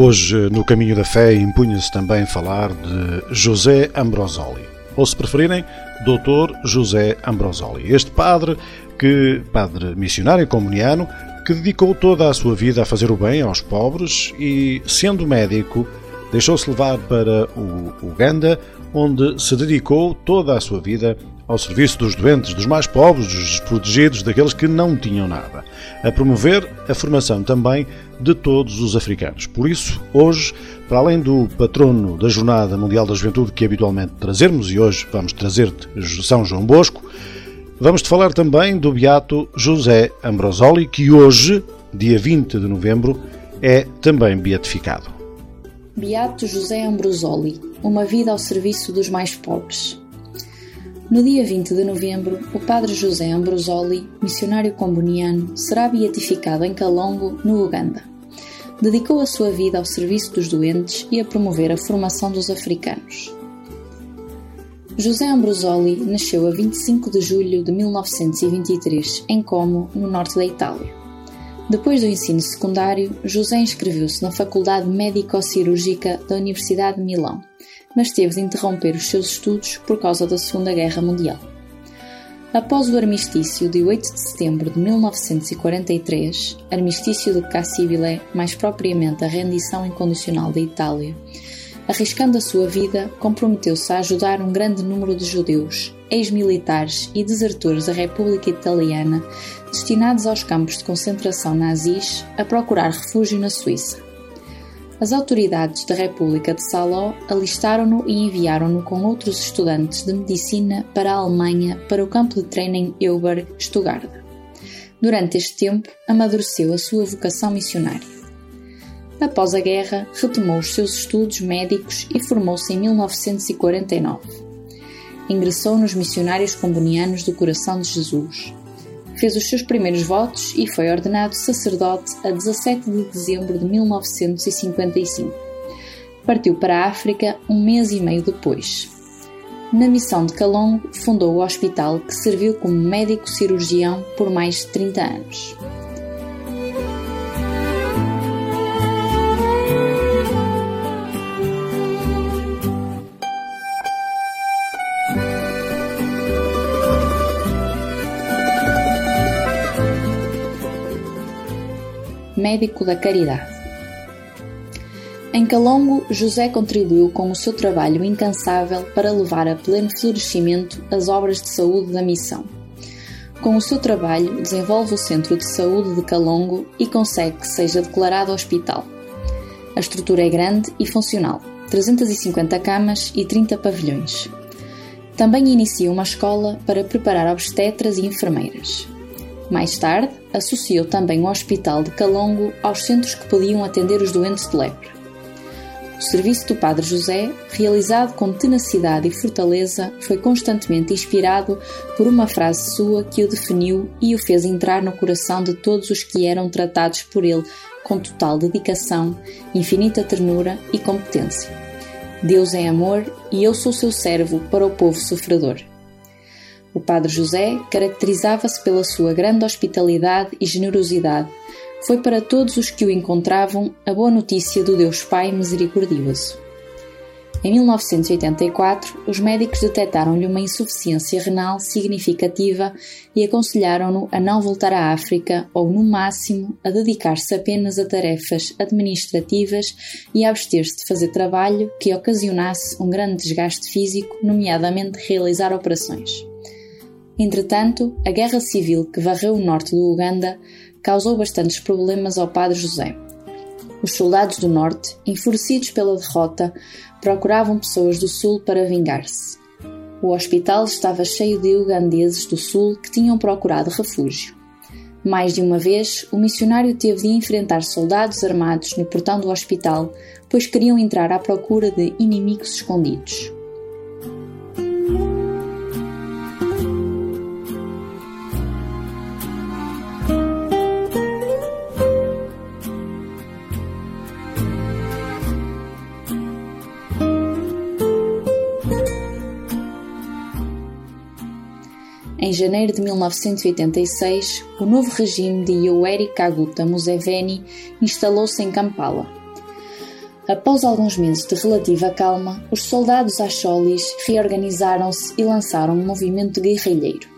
Hoje, no Caminho da Fé, impunha-se também falar de José Ambrosoli, ou se preferirem, Dr. José Ambrosoli. Este padre, que padre missionário comuniano, que dedicou toda a sua vida a fazer o bem aos pobres e, sendo médico, deixou-se levar para o Uganda, onde se dedicou toda a sua vida ao serviço dos doentes, dos mais pobres, dos desprotegidos, daqueles que não tinham nada, a promover a formação também de todos os africanos. Por isso, hoje, para além do patrono da Jornada Mundial da Juventude que habitualmente trazermos, e hoje vamos trazer-te São João Bosco, vamos-te falar também do beato José Ambrosoli, que hoje, dia 20 de novembro, é também beatificado. Beato José Ambrosoli, uma vida ao serviço dos mais pobres. No dia 20 de novembro, o padre José Ambrosoli, missionário comboniano, será beatificado em Calongo, no Uganda. Dedicou a sua vida ao serviço dos doentes e a promover a formação dos africanos. José Ambrosoli nasceu a 25 de julho de 1923 em Como, no norte da Itália. Depois do ensino secundário, José inscreveu-se na Faculdade Médico-Cirúrgica da Universidade de Milão mas teve de interromper os seus estudos por causa da Segunda Guerra Mundial. Após o armistício de 8 de setembro de 1943, armistício de Cassibile, mais propriamente a rendição incondicional da Itália, arriscando a sua vida, comprometeu-se a ajudar um grande número de judeus, ex-militares e desertores da República Italiana destinados aos campos de concentração nazis a procurar refúgio na Suíça. As autoridades da República de Saló alistaram-no e enviaram-no com outros estudantes de medicina para a Alemanha para o campo de treino em Stuttgart. Durante este tempo, amadureceu a sua vocação missionária. Após a guerra, retomou os seus estudos médicos e formou-se em 1949. Ingressou nos Missionários Combonianos do Coração de Jesus, fez os seus primeiros votos e foi ordenado sacerdote a 17 de dezembro de 1955. Partiu para a África um mês e meio depois. Na missão de Calongo, fundou o hospital que serviu como médico cirurgião por mais de 30 anos. Médico da caridade. Em Calongo, José contribuiu com o seu trabalho incansável para levar a pleno florescimento as obras de saúde da missão. Com o seu trabalho, desenvolve o Centro de Saúde de Calongo e consegue que seja declarado hospital. A estrutura é grande e funcional, 350 camas e 30 pavilhões. Também inicia uma escola para preparar obstetras e enfermeiras. Mais tarde, associou também o Hospital de Calongo aos centros que podiam atender os doentes de lepra. O serviço do Padre José, realizado com tenacidade e fortaleza, foi constantemente inspirado por uma frase sua que o definiu e o fez entrar no coração de todos os que eram tratados por ele com total dedicação, infinita ternura e competência. Deus é amor e eu sou seu servo para o povo sofredor. O Padre José caracterizava-se pela sua grande hospitalidade e generosidade. Foi para todos os que o encontravam a boa notícia do Deus Pai misericordioso. Em 1984, os médicos detectaram-lhe uma insuficiência renal significativa e aconselharam-no a não voltar à África ou, no máximo, a dedicar-se apenas a tarefas administrativas e a abster-se de fazer trabalho que ocasionasse um grande desgaste físico, nomeadamente realizar operações. Entretanto, a guerra civil que varreu o norte do Uganda causou bastantes problemas ao padre José. Os soldados do norte, enfurecidos pela derrota, procuravam pessoas do sul para vingar-se. O hospital estava cheio de ugandeses do sul que tinham procurado refúgio. Mais de uma vez, o missionário teve de enfrentar soldados armados no portão do hospital, pois queriam entrar à procura de inimigos escondidos. Em janeiro de 1986, o novo regime de Yoweri Kaguta Museveni instalou-se em Kampala. Após alguns meses de relativa calma, os soldados acholis reorganizaram-se e lançaram um movimento guerrilheiro.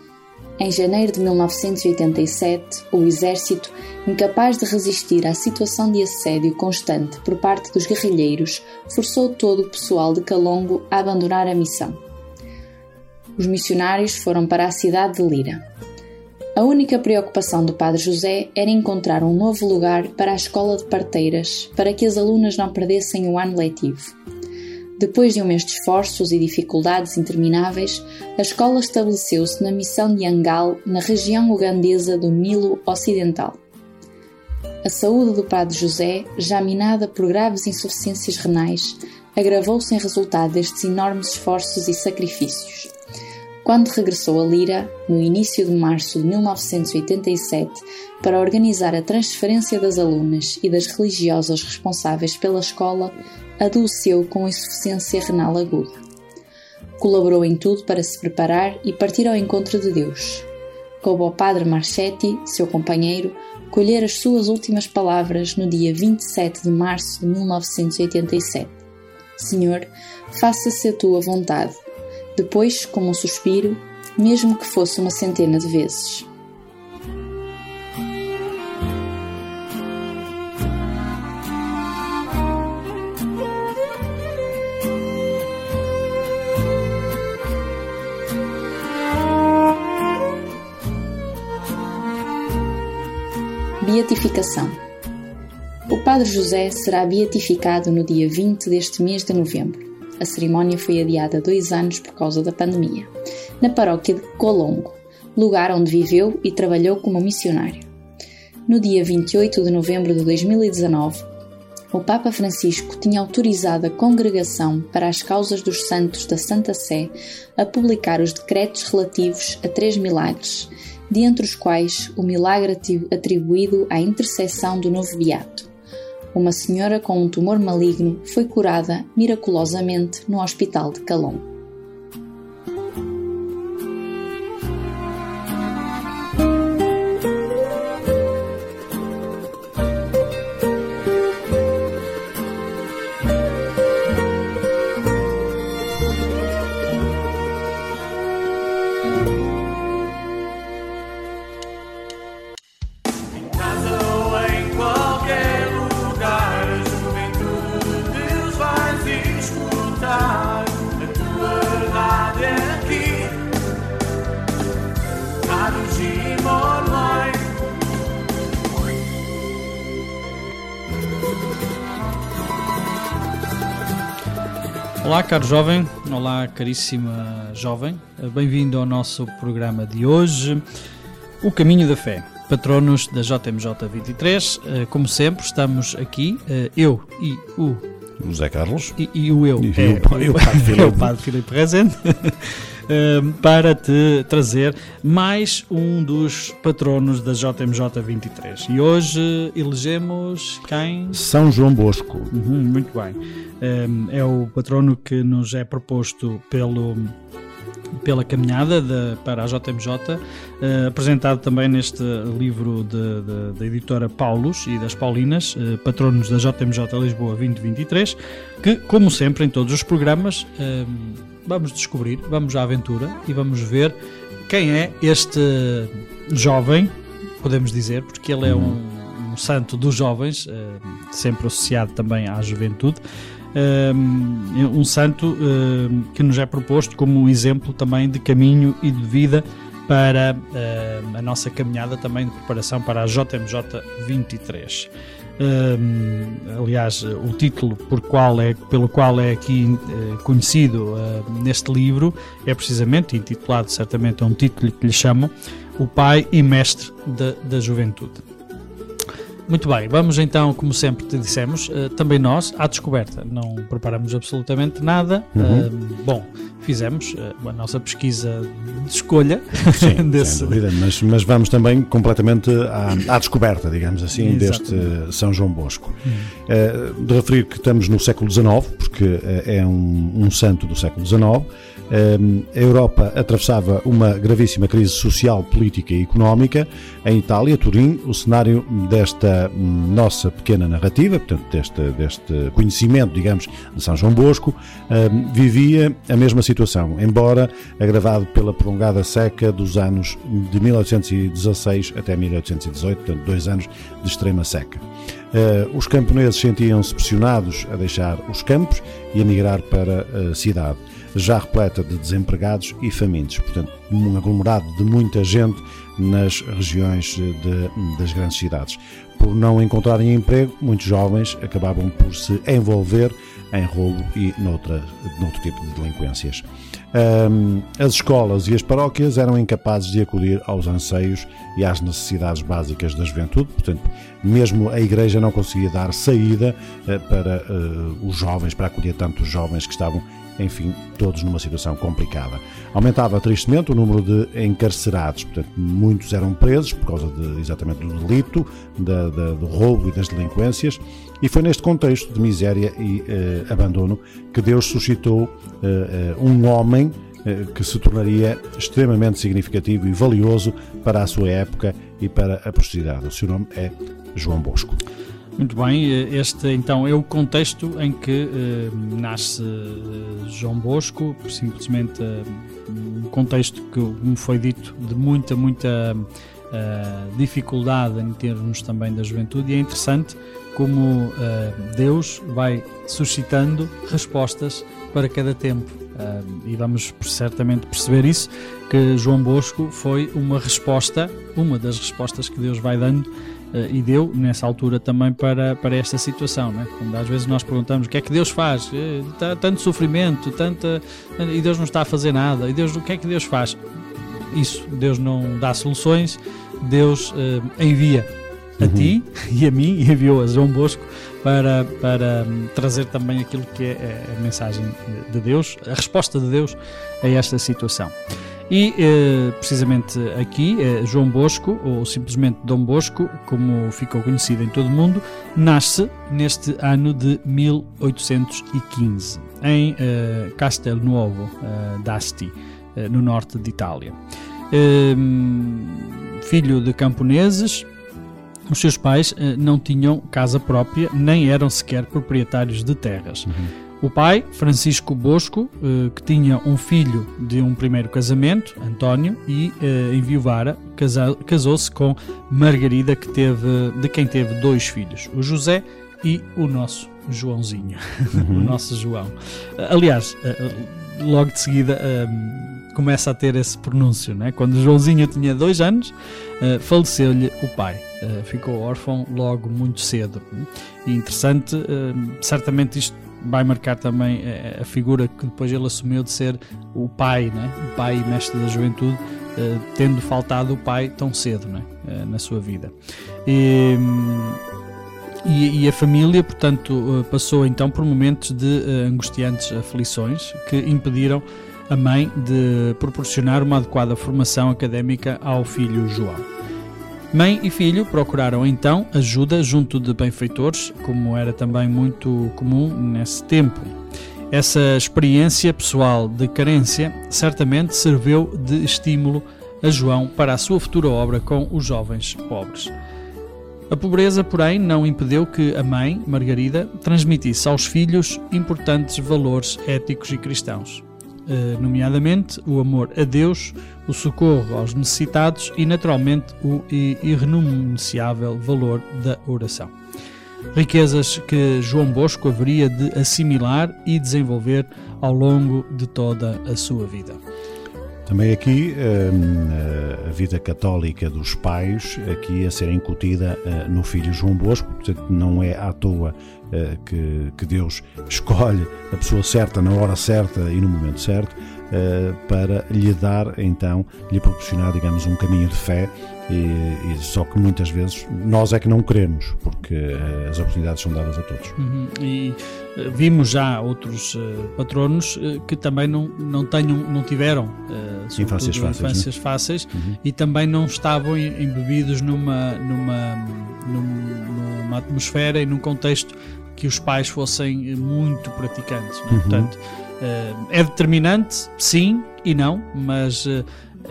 Em janeiro de 1987, o exército, incapaz de resistir à situação de assédio constante por parte dos guerrilheiros, forçou todo o pessoal de Calongo a abandonar a missão. Os missionários foram para a cidade de Lira. A única preocupação do Padre José era encontrar um novo lugar para a escola de parteiras, para que as alunas não perdessem o ano letivo. Depois de um mês de esforços e dificuldades intermináveis, a escola estabeleceu-se na missão de Angal, na região ugandesa do Nilo Ocidental. A saúde do padre José, já minada por graves insuficiências renais, agravou-se em resultado destes enormes esforços e sacrifícios. Quando regressou a Lira, no início de março de 1987, para organizar a transferência das alunas e das religiosas responsáveis pela escola, adoeceu com insuficiência renal aguda. Colaborou em tudo para se preparar e partir ao encontro de Deus. Coube ao padre Marchetti, seu companheiro, colher as suas últimas palavras no dia 27 de março de 1987. Senhor, faça-se a tua vontade. Depois, como um suspiro, mesmo que fosse uma centena de vezes. Beatificação. O Padre José será beatificado no dia 20 deste mês de novembro. A cerimónia foi adiada dois anos por causa da pandemia, na paróquia de Colongo, lugar onde viveu e trabalhou como missionário. No dia 28 de novembro de 2019, o Papa Francisco tinha autorizado a Congregação para as Causas dos Santos da Santa Sé a publicar os decretos relativos a três milagres dentre os quais o milagre atribuído à intercessão do novo beato. Uma senhora com um tumor maligno foi curada miraculosamente no hospital de Calon. Caro jovem, olá, caríssima jovem, bem-vindo ao nosso programa de hoje, O Caminho da Fé, patronos da JMJ 23. Eh, como sempre, estamos aqui, eh, eu e o José Carlos. E, e o eu, e é, o, eu, Padre Filipe, o Padre Filipe Rezende. Ehm, para te trazer mais um dos patronos da JMJ 23. E hoje elegemos quem? São João Bosco. Uhum, muito bem. Ehm, é o patrono que nos é proposto pelo pela caminhada de, para a JMJ, eh, apresentado também neste livro da editora Paulus e das Paulinas, uh, patronos da JMJ Lisboa 2023, que, como sempre, em todos os programas, uh, vamos descobrir, vamos à aventura e vamos ver quem é este jovem, podemos dizer, porque ele é um, um santo dos jovens, uh, sempre associado também à juventude. Uh, um santo uh, que nos é proposto como um exemplo também de caminho e de vida para a nossa caminhada também de preparação para a JMJ 23 aliás, o título por qual é, pelo qual é aqui uh, conhecido neste livro é precisamente, intitulado certamente é um título que lhe chamam, O Pai e Mestre da, da Juventude. Muito bem, vamos então, como sempre te dissemos, uh, também nós à descoberta. Não preparamos absolutamente nada. Uhum. Uh, bom, fizemos uh, a nossa pesquisa de escolha. Sim, desse... dúvida, mas, mas vamos também completamente à, à descoberta, digamos assim, Exatamente. deste São João Bosco. Uhum. de referir que estamos no século XIX, porque é um, um santo do século XIX, A Europa atravessava uma gravíssima crise social, política e económica. Em Itália, Turim, o cenário desta nossa pequena narrativa, portanto, deste, deste conhecimento, digamos, de São João Bosco, vivia a mesma situação, embora agravado pela prolongada seca dos anos de 1816 até 1818, portanto, dois anos de extrema seca. Os camponeses sentiam-se pressionados a deixar os campos e a migrar para a cidade já repleta de desempregados e famintos, portanto, um aglomerado de muita gente nas regiões de, das grandes cidades. Por não encontrarem emprego, muitos jovens acabavam por se envolver em roubo e noutra, noutro tipo de delinquências. Um, as escolas e as paróquias eram incapazes de acudir aos anseios e às necessidades básicas da juventude, portanto, mesmo a Igreja não conseguia dar saída uh, para uh, os jovens, para acolher tantos jovens que estavam enfim, todos numa situação complicada. Aumentava tristemente o número de encarcerados, portanto, muitos eram presos por causa de, exatamente do delito, da, da, do roubo e das delinquências, e foi neste contexto de miséria e eh, abandono que Deus suscitou eh, eh um homem eh, que se tornaria extremamente significativo e valioso para a sua época e para a posteridade. O seu nome é João Bosco. Muito bem, este então é o contexto em que uh, nasce uh, João Bosco, simplesmente uh, um contexto que, como foi dito, de muita, muita dificuldade em termos também da juventude, e é interessante como Deus vai suscitando respostas para cada tempo. e vamos certamente perceber isso, que João Bosco foi uma resposta, uma das respostas que Deus vai dando Uh, e deu nessa altura também para, para esta situação, né? quando às vezes nós perguntamos o que é que Deus faz, uh, tanto sofrimento, tanta, e Deus não está a fazer nada, e Deus, o que é que Deus faz? Isso, Deus não dá soluções, Deus uh, envia a uhum. ti e a mim, e enviou a João Bosco para, para um, trazer também aquilo que é, é a mensagem de Deus, a resposta de Deus a esta situação. E eh, precisamente aqui, eh, João Bosco, ou simplesmente Dom Bosco, como ficou conhecido em todo o mundo, nasce neste ano de 1815, em eh, Castelnuovo d'Asti, no norte de Itália. Ehm, filho de camponeses, os seus pais não tinham casa própria, nem eram sequer proprietários de terras. Uhum. O pai, Francisco Bosco, eh, que tinha um filho de um primeiro casamento, António, e eh, enviuvara, casou-se com Margarida, que teve, de quem teve dois filhos, o José e o nosso Joãozinho, uhum. o nosso João. Aliás, eh, logo de seguida começa a ter esse pronúncio, né? quando o Joãozinho tinha dois anos, faleceu-lhe o pai. ficou órfão logo muito cedo. E interessante, certamente isto vai marcar também a, figura que depois ele assumiu de ser o pai, né? o pai e mestre da juventude, uh, tendo faltado o pai tão cedo né? Na sua vida. E, e, e, a família, portanto, passou então por momentos de angustiantes aflições que impediram a mãe de proporcionar uma adequada formação académica ao filho João. Mãe e filho procuraram então ajuda junto de benfeitores, como era também muito comum nesse tempo. Essa experiência pessoal de carência certamente serviu de estímulo a João para a sua futura obra com os jovens pobres. A pobreza, porém, não impediu que a mãe, Margarida, transmitisse aos filhos importantes valores éticos e cristãos. Eh, nomeadamente o amor a Deus, o socorro aos necessitados e, naturalmente, o irrenunciável valor da oração. Riquezas que João Bosco haveria de assimilar e desenvolver ao longo de toda a sua vida. Também aqui hum, a vida católica dos pais aqui a ser incutida eh, no filho João Bosco, portanto não é à toa eh, que, que Deus escolhe a pessoa certa na hora certa e no momento certo eh, para lhe dar então, lhe proporcionar digamos um caminho de fé e, e, só que muitas vezes nós é que não queremos, porque uh, as oportunidades são dadas a todos. Uhum. E vimos já outros uh, patronos que também não, não, tenham, não tiveram infâncias fáceis, né? infâncias né? fáceis uhum. e também não estavam embebidos numa, numa, numa atmosfera e num contexto que os pais fossem muito praticantes. Né? Uhum. Portanto, é determinante, sim e não, mas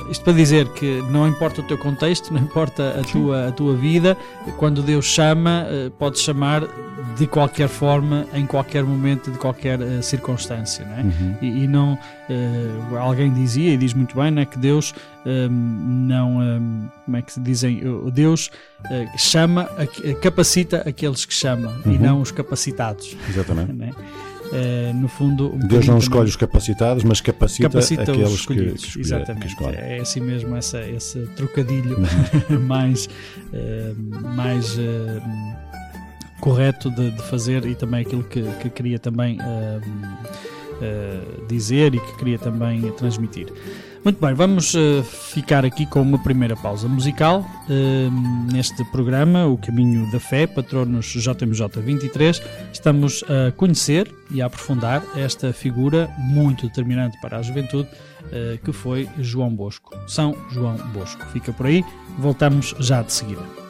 isto para dizer que não importa o teu contexto, não importa a tua, a tua vida, quando Deus chama, pode chamar de qualquer forma, em qualquer momento, de qualquer uh, circunstância. Não é? Uhum. e, e, não. Uh, alguém dizia, e diz muito bem, não é? que Deus um, ehm, não. Um, ehm, como é que se dizem? Deus uh, chama, capacita aqueles que chamam uhum. e não os capacitados. Exatamente. Uh, no fundo um Deus não escolhe os capacitados mas capacita, capacita aqueles os escolhidos que, que exatamente que é assim mesmo essa, esse trocadilho uhum. mais uh, mais uh, correto de, de, fazer e também aquilo que, que queria também uh, uh, dizer e que queria também transmitir. Muito bem, vamos uh, ficar aqui com uma primeira pausa musical neste programa, O Caminho da Fé, Patronos JMJ 23. Estamos a conhecer e a aprofundar esta figura muito determinante para a juventude que foi João Bosco, São João Bosco. Fica por aí, voltamos já de seguida.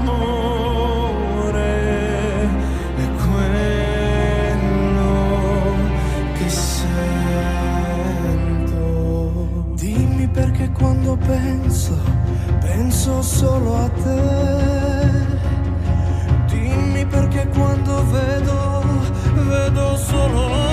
amore è quello che sento. Dimmi perché quando penso, penso solo a te. Dimmi perché quando vedo, vedo solo a.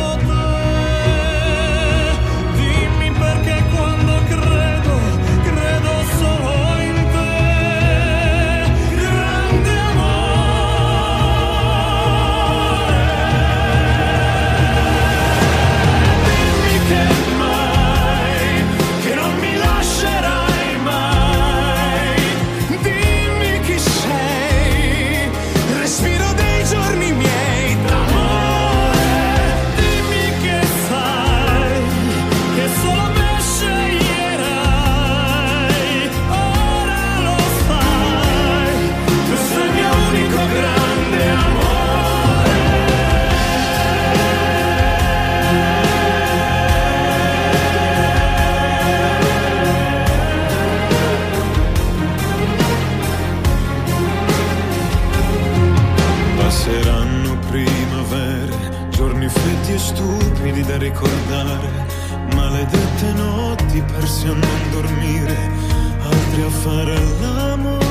persi a non dormire, altri a fare l'amore.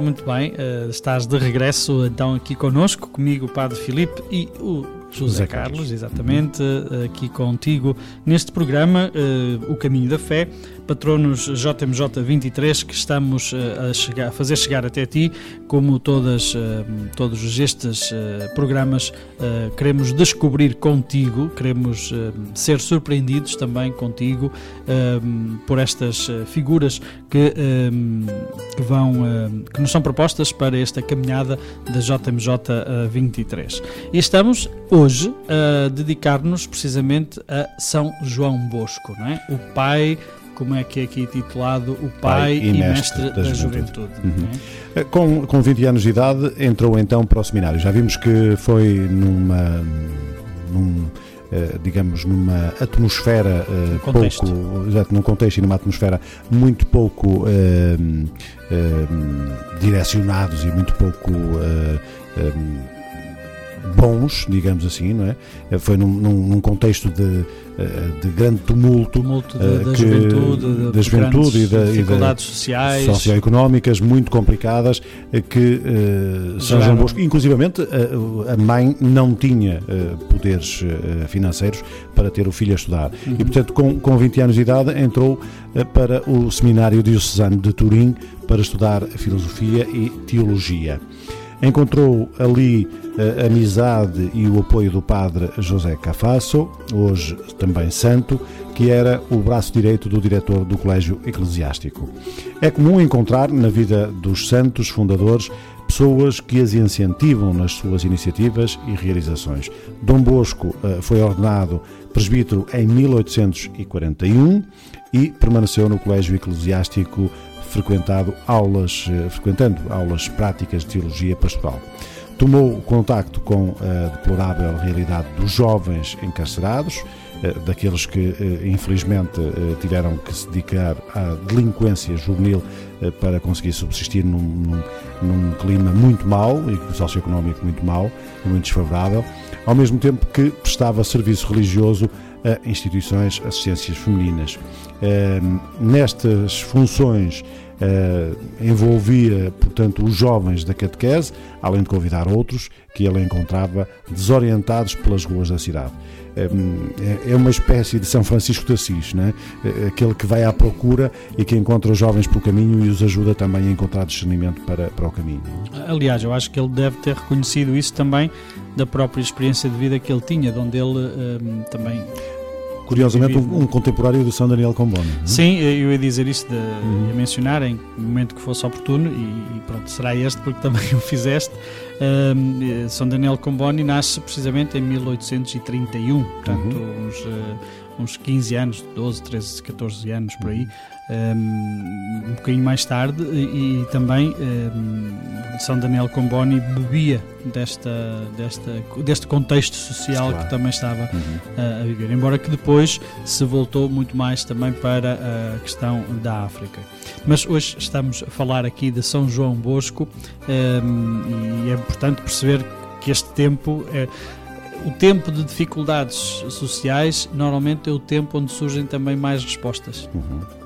Ora, muito bem, uh, estás de regresso então aqui conosco, comigo, o Padre Filipe e o José, José Carlos, Carlos, exatamente, uhum. aqui contigo neste programa, uh, O Caminho da Fé, patronos JMJ 23, que estamos uh, a, chegar, a, fazer chegar até ti, como todas, uh, todos estes programas, queremos descobrir contigo, queremos ser surpreendidos também contigo por estas figuras que, que vão, que nos são propostas para esta caminhada da JMJ 23. E estamos hoje a dedicar-nos precisamente a São João Bosco, não é? O pai como é que é aqui titulado o pai, pai e, mestre, mestre da, da, juventude. juventude uhum. é? com, com 20 anos de idade entrou então para o seminário. Já vimos que foi numa num, eh, digamos numa atmosfera uh, contexto. pouco exato, num contexto e numa atmosfera muito pouco uh, direcionados e muito pouco bons, digamos assim, não é? Foi num, num contexto de, eh, de grande tumulto, tumulto de, da, que, juventude, da juventude e da dificuldades sociais, socioeconómicas muito complicadas eh, que uh, São João Bosco, inclusivamente uh, a mãe não tinha uh, poderes financeiros para ter o filho a estudar uhum. e portanto com, com 20 anos de idade entrou para o seminário diocesano de Turim para estudar filosofia e teologia. Encontrou ali a amizade e o apoio do padre José Cafasso, hoje também santo, que era o braço direito do diretor do Colégio Eclesiástico. É comum encontrar na vida dos santos fundadores pessoas que as incentivam nas suas iniciativas e realizações. Dom Bosco eh, foi ordenado presbítero em 1841 e permaneceu no Colégio Eclesiástico frequentado aulas, eh, frequentando aulas práticas de teologia pastoral. Tomou contacto com a deplorável realidade dos jovens encarcerados, eh, daqueles que eh, infelizmente tiveram que se dedicar à delinquência juvenil para conseguir subsistir num, num, num clima muito mau e socioeconómico muito mau e muito desfavorável, ao mesmo tempo que prestava serviço religioso a instituições assistências femininas. Nestas funções Uh, envolvia, portanto, os jovens da catequese, além de convidar outros que ele encontrava desorientados pelas ruas da cidade. É, é uma espécie de São Francisco de Assis, né? aquele que vai à procura e que encontra os jovens pelo caminho e os ajuda também a encontrar discernimento para, para o caminho. Aliás, eu acho que ele deve ter reconhecido isso também da própria experiência de vida que ele tinha, de onde ele um, também Curiosamente, um, um, contemporâneo do São Daniel Comboni. Não? É? Sim, eu ia dizer isso, de, uhum. ia mencionar em momento que fosse oportuno, e, e, pronto, será este porque também o fizeste. Um, São Daniel Comboni nasce precisamente em 1831, portanto, uhum. uns, uh, uns 15 anos, 12, 13, 14 anos por aí. Um bocadinho mais tarde e, e também um, São Daniel Comboni bebia desta, desta, deste contexto social claro. que também estava uhum. a viver, embora que depois se voltou muito mais também para a questão da África. Mas hoje estamos a falar aqui de São João Bosco um, e é importante perceber que este tempo é, o tempo de dificuldades sociais normalmente é o tempo onde surgem também mais respostas. Uhum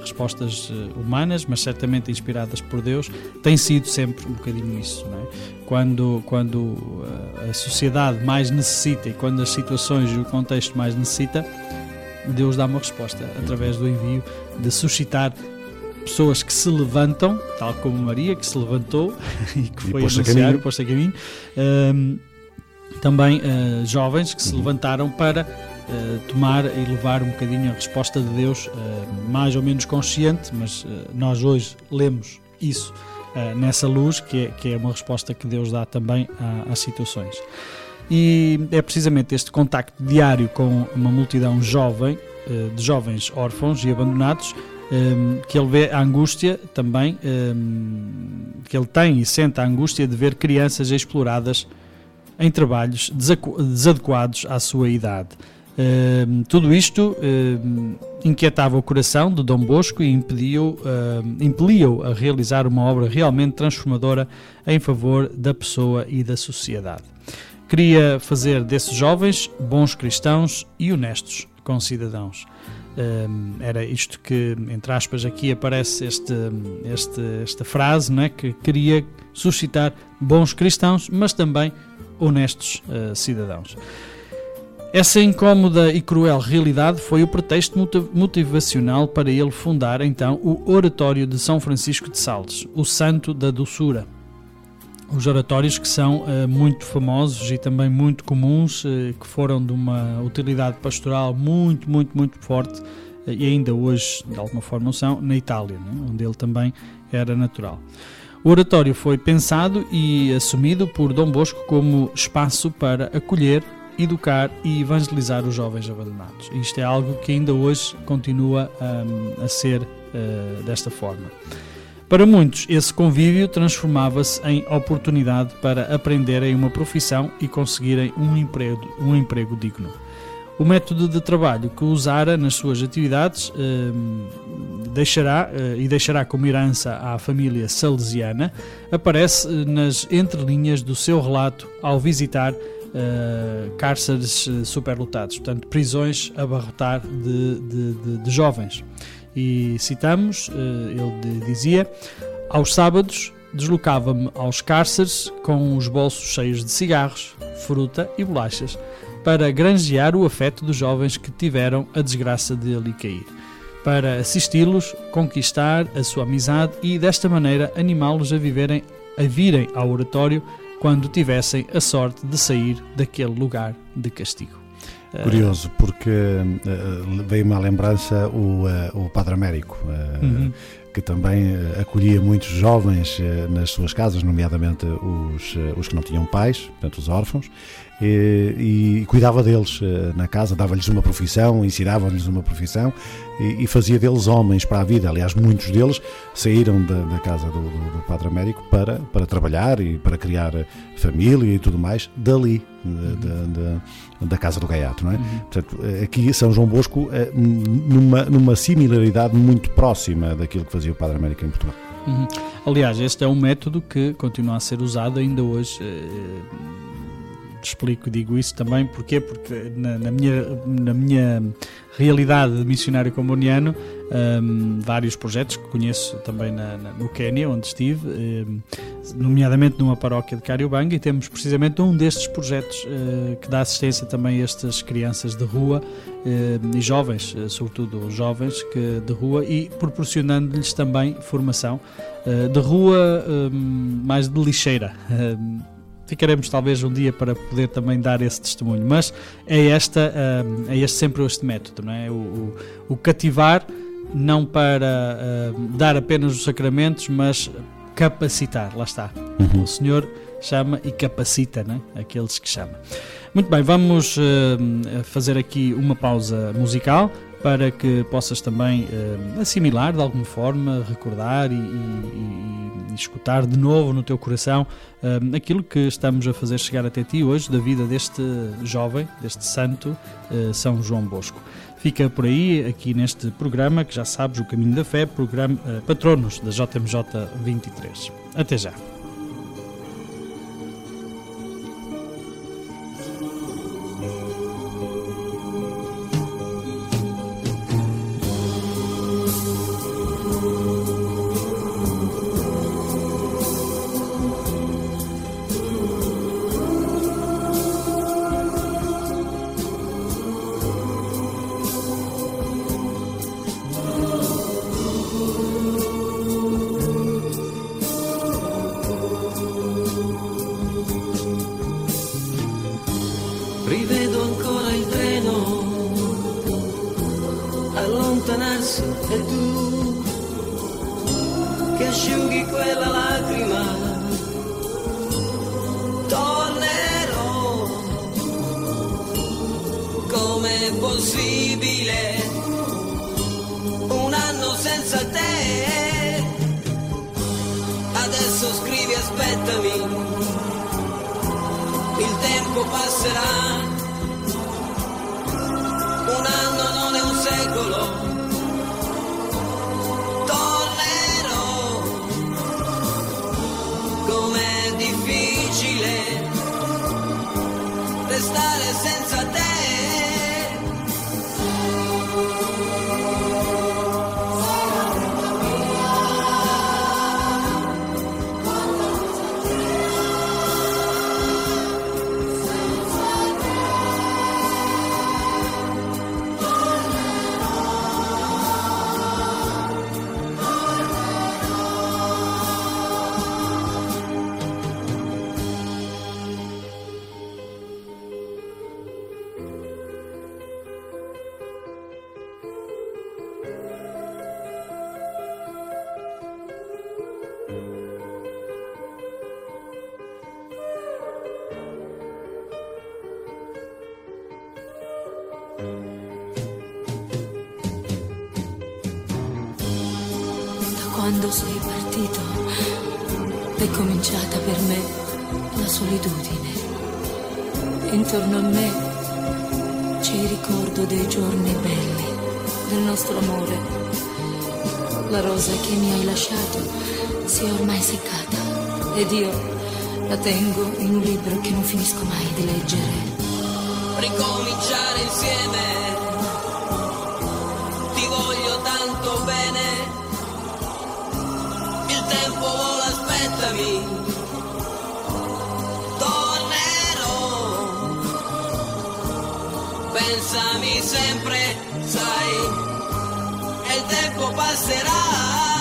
respostas eh, humanas, mas certamente inspiradas por Deus, tem sido sempre um bocadinho isso. Não é? Quando, quando eh, a sociedade mais necessita e quando as situações e o contexto mais necessita, Deus dá uma resposta através do envio de suscitar pessoas que se levantam, tal como Maria, que se levantou e que foi anunciar, posto a caminho. Um, também uh, jovens que se uhum. levantaram para uh, tomar e levar um bocadinho a resposta de Deus, uh, mais ou menos consciente, mas uh, nós hoje lemos isso nessa luz, que é, que é uma resposta que Deus dá também às situações. E é precisamente este contacto diário com uma multidão jovem, de jovens órfãos e abandonados, que ele vê a angústia também, que ele tem e sente a angústia de ver crianças exploradas em trabalhos desadequados à sua idade. Tudo isto uh, inquietava o coração de Dom Bosco e impediu, uh, a realizar uma obra realmente transformadora em favor da pessoa e da sociedade. Queria fazer desses jovens bons cristãos e honestos concidadãos. era isto que, entre aspas, aqui aparece este, este, esta frase, não é? que queria suscitar bons cristãos, mas também honestos cidadãos. Essa incómoda e cruel realidade foi o pretexto motivacional para ele fundar então o Oratório de São Francisco de Sales, o Santo da Doçura. Os oratórios que são uh, muito famosos e também muito comuns, uh, que foram de uma utilidade pastoral muito, muito, muito forte uh, e ainda hoje, de alguma forma, são, na Itália, né, onde ele também era natural. O oratório foi pensado e assumido por Dom Bosco como espaço para acolher, educar e evangelizar os jovens abandonados. Isto é algo que ainda hoje continua um, a ser uh, desta forma. Para muitos, esse convívio transformava-se em oportunidade para aprenderem uma profissão e conseguirem um emprego, um emprego digno. O método de trabalho que usara nas suas atividades um, deixará uh, e deixará como herança à família salesiana aparece eh, nas entrelinhas do seu relato ao visitar uh, cárceres uh, superlotados, portanto, prisões a abarrotar de, de, de, de jovens. E citamos, uh, ele dizia: aos sábados deslocava-me aos cárceres com os bolsos cheios de cigarros, fruta e bolachas, para granjear o afeto dos jovens que tiveram a desgraça de ali cair para assisti-los, conquistar a sua amizade e desta maneira animá-los a viverem a virem ao oratório quando tivessem a sorte de sair daquele lugar de castigo. Curioso, porque uh, veio-me à lembrança o, uh, o Padre Américo, uh, uhum. que também acolhia muitos jovens nas suas casas, nomeadamente os, os que não tinham pais, portanto os órfãos, e, e cuidava deles eh, na casa, dava-lhes uma profissão, ensinava-lhes uma profissão e, e, fazia deles homens para a vida. Aliás, muitos deles saíram da, da casa do, do, do, Padre Américo para, para trabalhar e para criar família e tudo mais dali, uhum. da casa do Gaiato. Não é? Uhum. Portanto, aqui São João Bosco, eh, numa, numa similaridade muito próxima daquilo que fazia o Padre Américo em Portugal. Uhum. Aliás, este é um método que continua a ser usado ainda hoje. Eh, explico, digo isso também, porquê? Porque na, na minha, na minha realidade de missionário comuniano, um, vários projetos que conheço também na, na, no Quênia, onde estive, um, nomeadamente numa paróquia de Cariobanga, e temos precisamente um destes projetos uh, que dá assistência também a estas crianças de rua uh, e jovens, uh, sobretudo jovens que, de rua, e proporcionando-lhes também formação de rua um, mais de lixeira ficaremos talvez um dia para poder também dar esse testemunho, mas é, esta, hum, é este sempre este método, não é? O, o, o cativar não para uh, dar apenas os sacramentos, mas capacitar, lá está. Uhum. O Senhor chama e capacita né? aqueles que chama. Muito bem, vamos uh, fazer aqui uma pausa musical para que possas também uh, assimilar de alguma forma, recordar e, e, e, escutar de novo no teu coração uh, aquilo que estamos a fazer chegar até ti hoje da vida deste jovem, deste santo uh, São João Bosco. Fica por aí, aqui neste programa, que já sabes, o Caminho da Fé, programa Patronos da JMJ 23. Até já. Solitudine. Intorno a me c'è il ricordo dei giorni belli, del nostro amore. La rosa che mi hai lasciato si è ormai seccata ed io la tengo in un libro che non finisco mai di leggere. Ricominciare insieme, ti voglio tanto bene, il tempo vola, aspettami. Pensami sempre, sai, e il tempo passerà.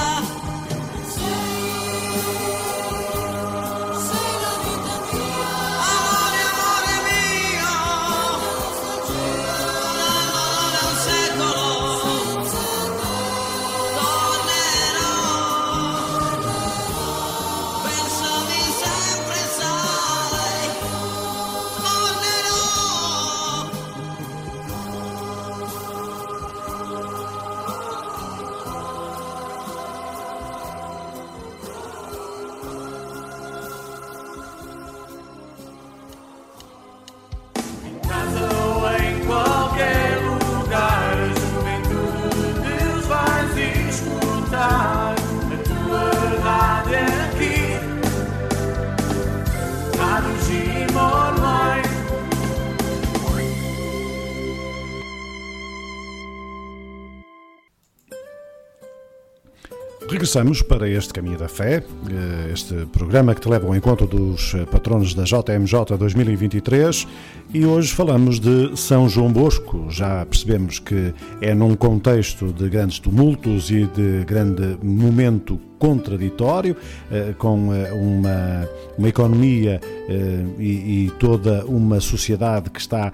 Regressamos para este Caminho da Fé, eh, este programa que te leva ao encontro dos eh, patronos da JMJ 2023 e hoje falamos de São João Bosco. Já percebemos que é num contexto de grandes tumultos e de grande momento contraditório, eh, com eh, uma, uma economia eh, e, e toda uma sociedade que está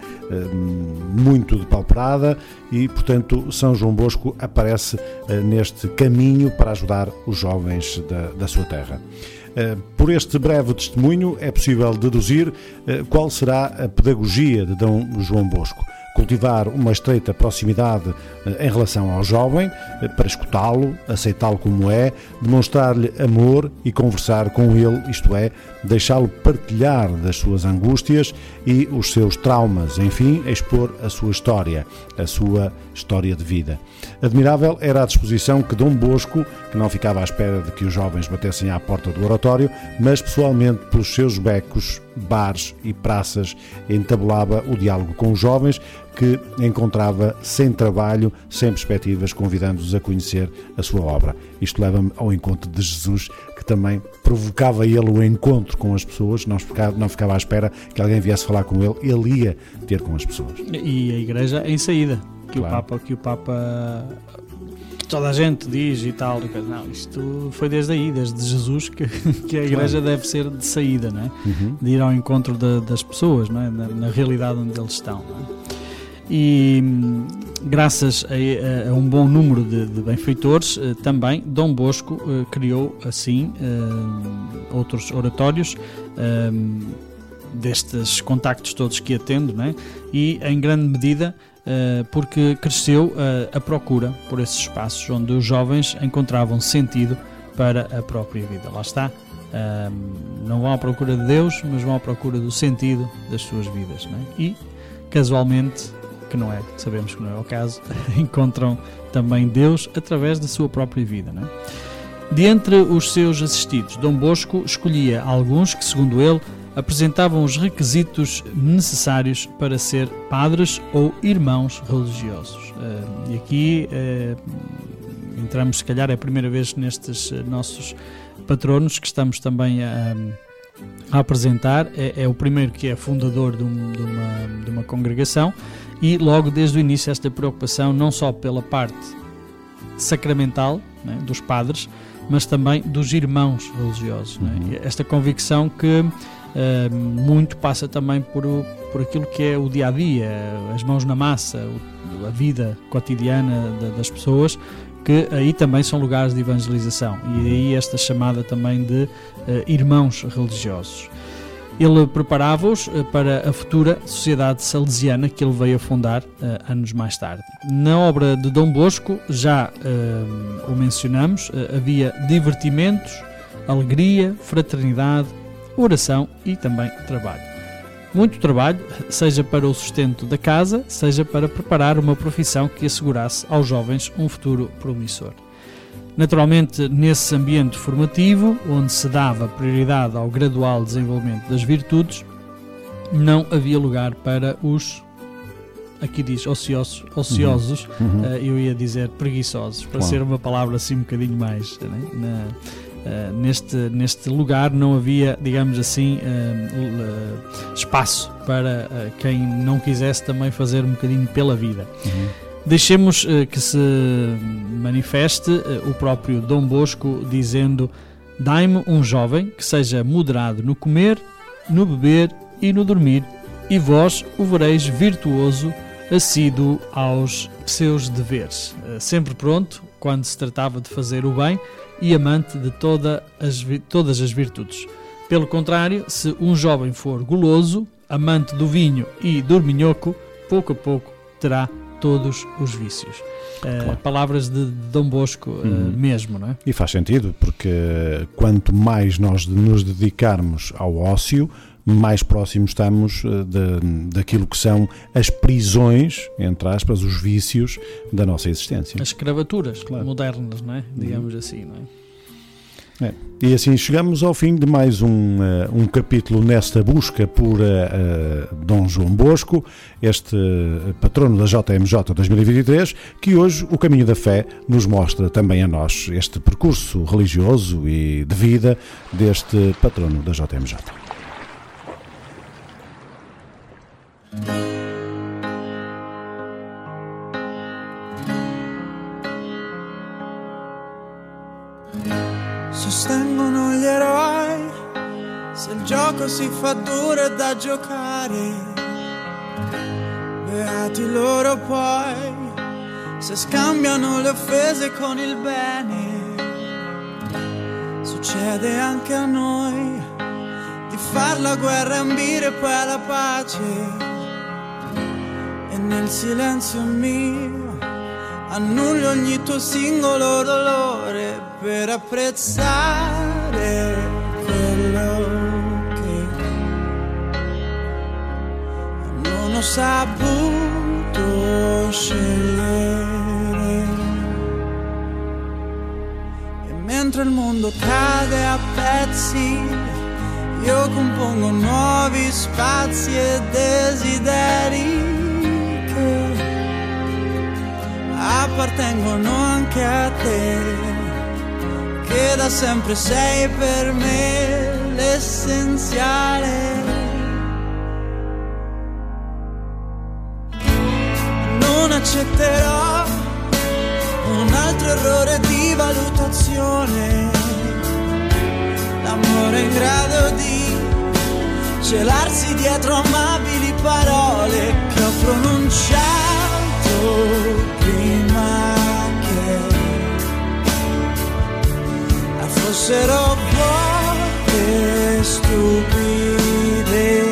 muito depauperada e, portanto, São João Bosco aparece neste caminho para ajudar os jovens da, da sua terra. Por este breve testemunho é possível deduzir qual será a pedagogia de Dom João Bosco. Cultivar uma estreita proximidade eh, em relação ao jovem, eh, para escutá-lo, aceitá-lo como é, demonstrar-lhe amor e conversar com ele, isto é, deixá-lo partilhar das suas angústias e os seus traumas, enfim, expor a sua história, a sua história de vida. Admirável era a disposição que Dom Bosco, que não ficava à espera de que os jovens batessem à porta do oratório, mas pessoalmente pelos seus becos, bares e praças entabulava o diálogo com os jovens que encontrava sem trabalho, sem perspectivas, convidando-os a conhecer a sua obra. Isto leva-me ao encontro de Jesus, que também provocava ele o encontro com as pessoas, não ficava, não ficava à espera que alguém viesse falar com ele, ele ia ter com as pessoas. E a igreja em saída, que Claro. o Papa, que o Papa toda a gente diz e tal, não, isto foi desde aí, desde Jesus que, que a igreja deve ser de saída, não é? de ir ao encontro da- das pessoas, não é? na, na realidade onde eles estão. é? E graças a, a- um bom número de, de benfeitores, eh, também Dom Bosco eh, criou assim eh, outros oratórios eh, destes contactos todos que atendo, não é? e em grande medida porque cresceu eh, a procura por esses espaços onde os jovens encontravam sentido para a própria vida. Lá está. Ahm, não vão à procura de Deus, mas vão à procura do sentido das suas vidas. É? E, casualmente, que não é, sabemos que não é o caso, encontram também Deus através da sua própria vida. É? De entre os seus assistidos, Dom Bosco escolhia alguns que, segundo ele, apresentavam os requisitos necessários para ser padres ou irmãos religiosos. Ah, e aqui ah, entramos, se calhar, é a primeira vez nestes eh, nossos patronos que estamos também a, a apresentar. É, é o primeiro que é fundador de, um- de uma, de uma congregação e, logo desde o início, esta preocupação não só pela parte sacramental né, dos padres, mas também dos irmãos religiosos. né? Uhum. Esta convicção que eh, muito passa também por, por aquilo que é o dia a dia, as mãos na massa, a vida cotidiana da- das pessoas, que aí também são lugares de evangelização. E aí esta chamada também de eh, irmãos religiosos. Ele preparava-os eh, para a futura Sociedade Salesiana que ele veio a fundar uh, anos mais tarde. Na obra de Dom Bosco, já uh, o mencionamos, uh, havia divertimentos, alegria, fraternidade, oração e também trabalho. Muito trabalho, seja para o sustento da casa, seja para preparar uma profissão que assegurasse aos jovens um futuro promissor. Naturalmente, nesse ambiente formativo, onde se dava prioridade ao gradual desenvolvimento das virtudes, não havia lugar para os aqui diz ociosos, ociosos uhum. Uhum. Uh, eu ia dizer preguiçosos, para ser uma palavra assim um bocadinho mais né? Na, uh, neste, neste lugar não havia, digamos assim, uh, espaço para quem não quisesse também fazer um bocadinho pela vida. Uhum. Deixemos uh, que se manifeste uh, o próprio Dom Bosco dizendo: Dai-me um jovem que seja moderado no comer, no beber e no dormir, e vós o vereis virtuoso, assíduo aos seus deveres. Uh, sempre pronto quando se tratava de fazer o bem e amante de toda as, todas as virtudes. Pelo contrário, se um jovem for guloso, amante do vinho e dorminhoco, pouco a pouco terá todos os vícios. Uh, claro. Palavras de Dom Bosco uh, uhum. mesmo, não é? E faz sentido, porque quanto mais nós nos dedicarmos ao ócio, mais próximos estamos eh, de, daquilo que são as prisões, entre aspas, os vícios da nossa existência. As escravaturas claro. modernas, não é? Digamos uhum. assim, não é? É. E assim chegamos ao fim de mais um, uh, um capítulo nesta busca por uh, Dom João Bosco, este patrono da JMJ 2023, que hoje o Caminho da Fé nos mostra também a nós este percurso religioso e de vida deste patrono da JMJ. Sostengono gli eroi, se il gioco si fa duro è da giocare, beati loro poi, se scambiano le offese con il bene, succede anche a noi di far la guerra e ambire poi alla pace, e nel silenzio mio annullo ogni tuo singolo dolore per apprezzare quello che non ho saputo scegliere. E mentre il mondo cade a pezzi, io compongo nuovi spazi e desideri appartengono anche a te, che da sempre sei per me l'essenziale. Non accetterò un altro errore di valutazione, l'amore in grado di celarsi dietro amabili parole che ho pronunciato A forse l'ho volte stupide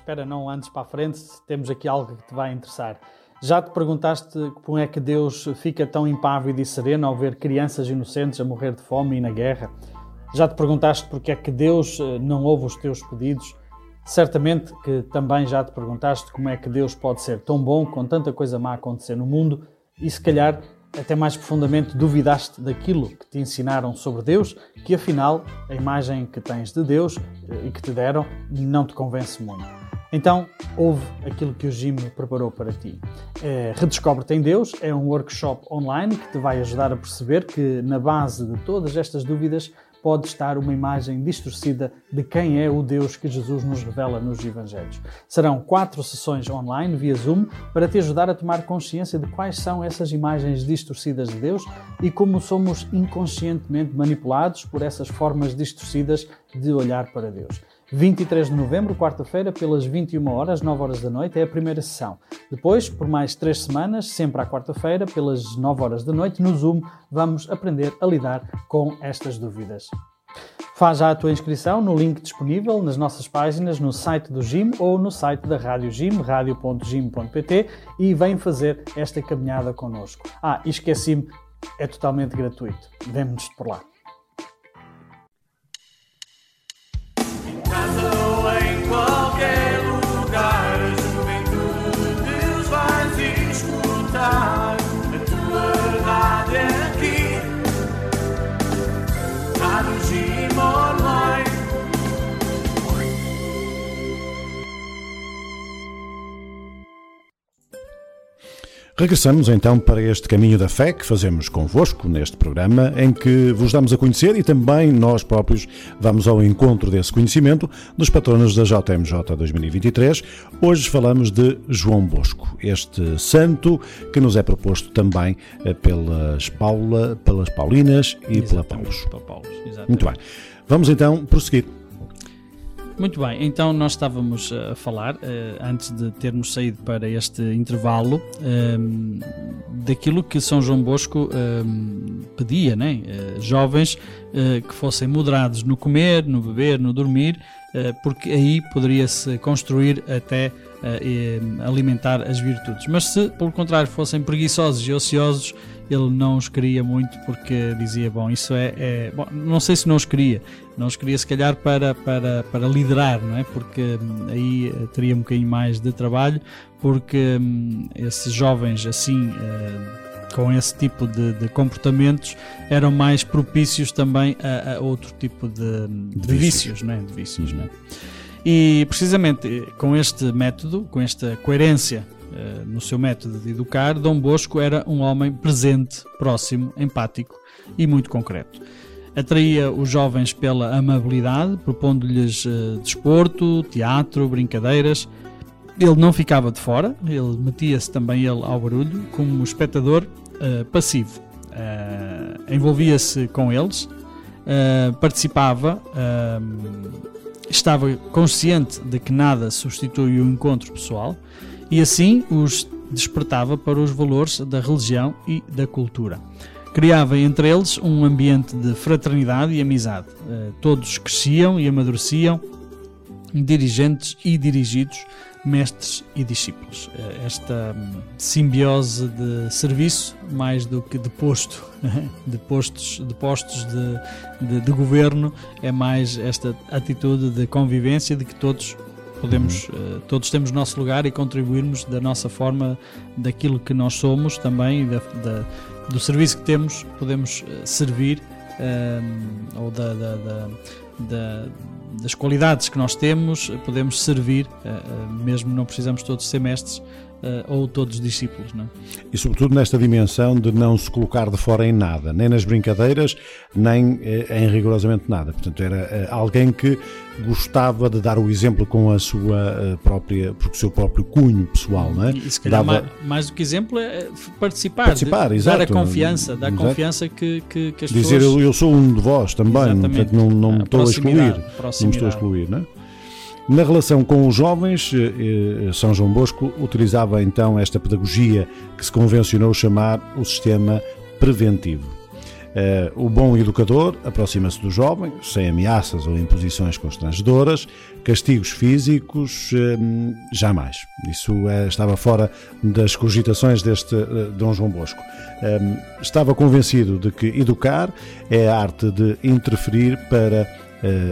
espera não antes para a frente, temos aqui algo que te vai interessar. Já te perguntaste como é que Deus fica tão impávido e sereno ao ver crianças inocentes a morrer de fome e na guerra? Já te perguntaste porque é que Deus uh, não ouve os teus pedidos? Certamente que também já te perguntaste como é que Deus pode ser tão bom com tanta coisa má acontecer no mundo e se calhar até mais profundamente duvidaste daquilo que te ensinaram sobre Deus, que afinal a imagem que tens de Deus eh, e que te deram não te convence muito. Então, ouve aquilo que o Jim preparou para ti. É, Redescobre-te em Deus é um workshop online que te vai ajudar a perceber que, na base de todas estas dúvidas, pode estar uma imagem distorcida de quem é o Deus que Jesus nos revela nos Evangelhos. Serão quatro sessões online via Zoom para te ajudar a tomar consciência de quais são essas imagens distorcidas de Deus e como somos inconscientemente manipulados por essas formas distorcidas de olhar para Deus. 23 de novembro, quarta-feira, pelas 21 horas, 9 horas da noite, é a primeira sessão. Depois, por mais três semanas, sempre à quarta-feira, pelas 9 horas da noite, no Zoom, vamos aprender a lidar com estas dúvidas. Faz já a tua inscrição no link disponível nas nossas páginas no site do GIM ou no site da Rádio GIM, radio.gim.pt e vem fazer esta caminhada connosco. Ah, e esqueci-me, é totalmente gratuito. Vemo-nos por lá. escutar. Regressamos então para este caminho da fé que fazemos convosco neste programa, em que vos damos a conhecer e também nós próprios vamos ao encontro desse conhecimento dos patronos da JMJ 2023. Hoje falamos de João Bosco, este santo que nos é proposto também eh, pelas Paula, pelas Paulinas e exatamente, pela Paulus. Paulo, Muito bem. Vamos então prosseguir. Muito bem, então nós estávamos a falar, uh, antes de termos saído para este intervalo, ehm, daquilo que São João Bosco ehm, pedia, né? Uh, jovens que fossem moderados no comer, no beber, no dormir, porque aí poderia-se construir até alimentar as virtudes. Mas se, pelo contrário, fossem preguiçosos e ociosos, ele não os queria muito porque dizia, bom, isso é, é bom, não sei se não os queria, não os queria se calhar para, para, para liderar, não é? Porque hum, aí eh, teria um bocadinho mais de trabalho, porque hum, esses jovens assim, uh, com esse tipo de, de, comportamentos, eram mais propícios também a, a outro tipo de, de, de vícios, não é? De vícios, não é? E precisamente com este método, com esta coerência eh, no seu método de educar, Dom Bosco era um homem presente, próximo, empático e muito concreto. Atraía os jovens pela amabilidade, propondo-lhes uh, desporto, teatro, brincadeiras. Ele não ficava de fora, ele metia-se também ele ao barulho como espectador uh, passivo. Uh, Envolvia-se com eles, participava, estava consciente de que nada substitui o encontro pessoal e assim os despertava para os valores da religião e da cultura. Criava entre eles um ambiente de fraternidade e amizade. Eh, todos cresciam e amadureciam, dirigentes e dirigidos, mestres e discípulos. Eh, esta hum, simbiose de serviço, mais do que de posto, de postos, de, postos de, de, de governo, é mais esta atitude de convivência de que todos podemos uh, todos temos nosso lugar e contribuirmos da nossa forma daquilo que nós somos também da, da do serviço que temos podemos uh, servir uh, ou da, da, da, das qualidades que nós temos podemos servir mesmo não precisamos todos ser mestres uh, ou todos os discípulos. Não? É? E sobretudo nesta dimensão de não se colocar de fora em nada, nem nas brincadeiras, nem eh, em rigorosamente nada. Portanto, era eh, alguém que gostava de dar o exemplo com a sua própria, porque o seu próprio cunho pessoal, não é? E se calhar Dava... mais, mais, do que exemplo é participar, participar exato, dar a confiança, dar a confiança que, que, que as Dizer, pessoas... Dizer eu sou um de vós também, portanto, não, não me estou a excluir, não me estou a excluir, não é? Na relação com os jovens, eh, eh, São João Bosco utilizava então esta pedagogia que se convencionou chamar o sistema preventivo. o bom educador aproxima-se do jovem, sem ameaças ou imposições constrangedoras, castigos físicos, jamais. Isso estava fora das cogitações deste Dom João Bosco. Estava convencido de que educar é a arte de interferir para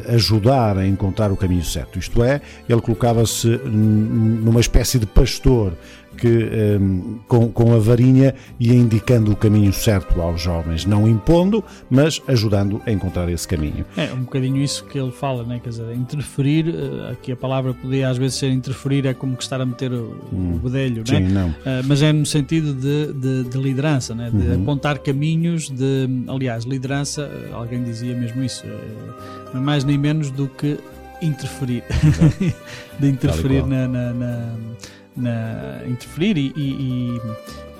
ajudar a encontrar o caminho certo. Isto é, ele colocava-se numa espécie de pastor que um, ehm, com, com a varinha ia indicando o caminho certo aos jovens, não impondo, mas ajudando a encontrar esse caminho. É um bocadinho isso que ele fala, né? quer dizer, interferir, eh, aqui a palavra podia às vezes ser interferir, é como que estar a meter o, hum, o bedelho, sim, né? não. Uh, mas é no sentido de, de, de liderança, né? de uhum. apontar caminhos, de, aliás, liderança, alguém dizia mesmo isso, não é mais nem menos do que interferir, de interferir na, na, na na, interferir e, e,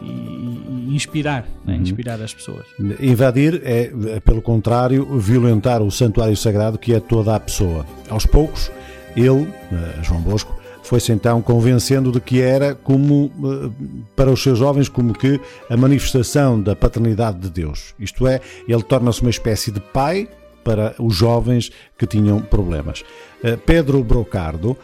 e, e inspirar, né? uhum. inspirar as pessoas. Invadir é, pelo contrário, violentar o santuário sagrado que é toda a pessoa. Aos poucos, ele, eh, João Bosco, foi-se então convencendo de que era como eh, para os seus jovens como que a manifestação da paternidade de Deus. Isto é, ele torna-se uma espécie de pai para os jovens que tinham problemas. Eh, Pedro Brocardo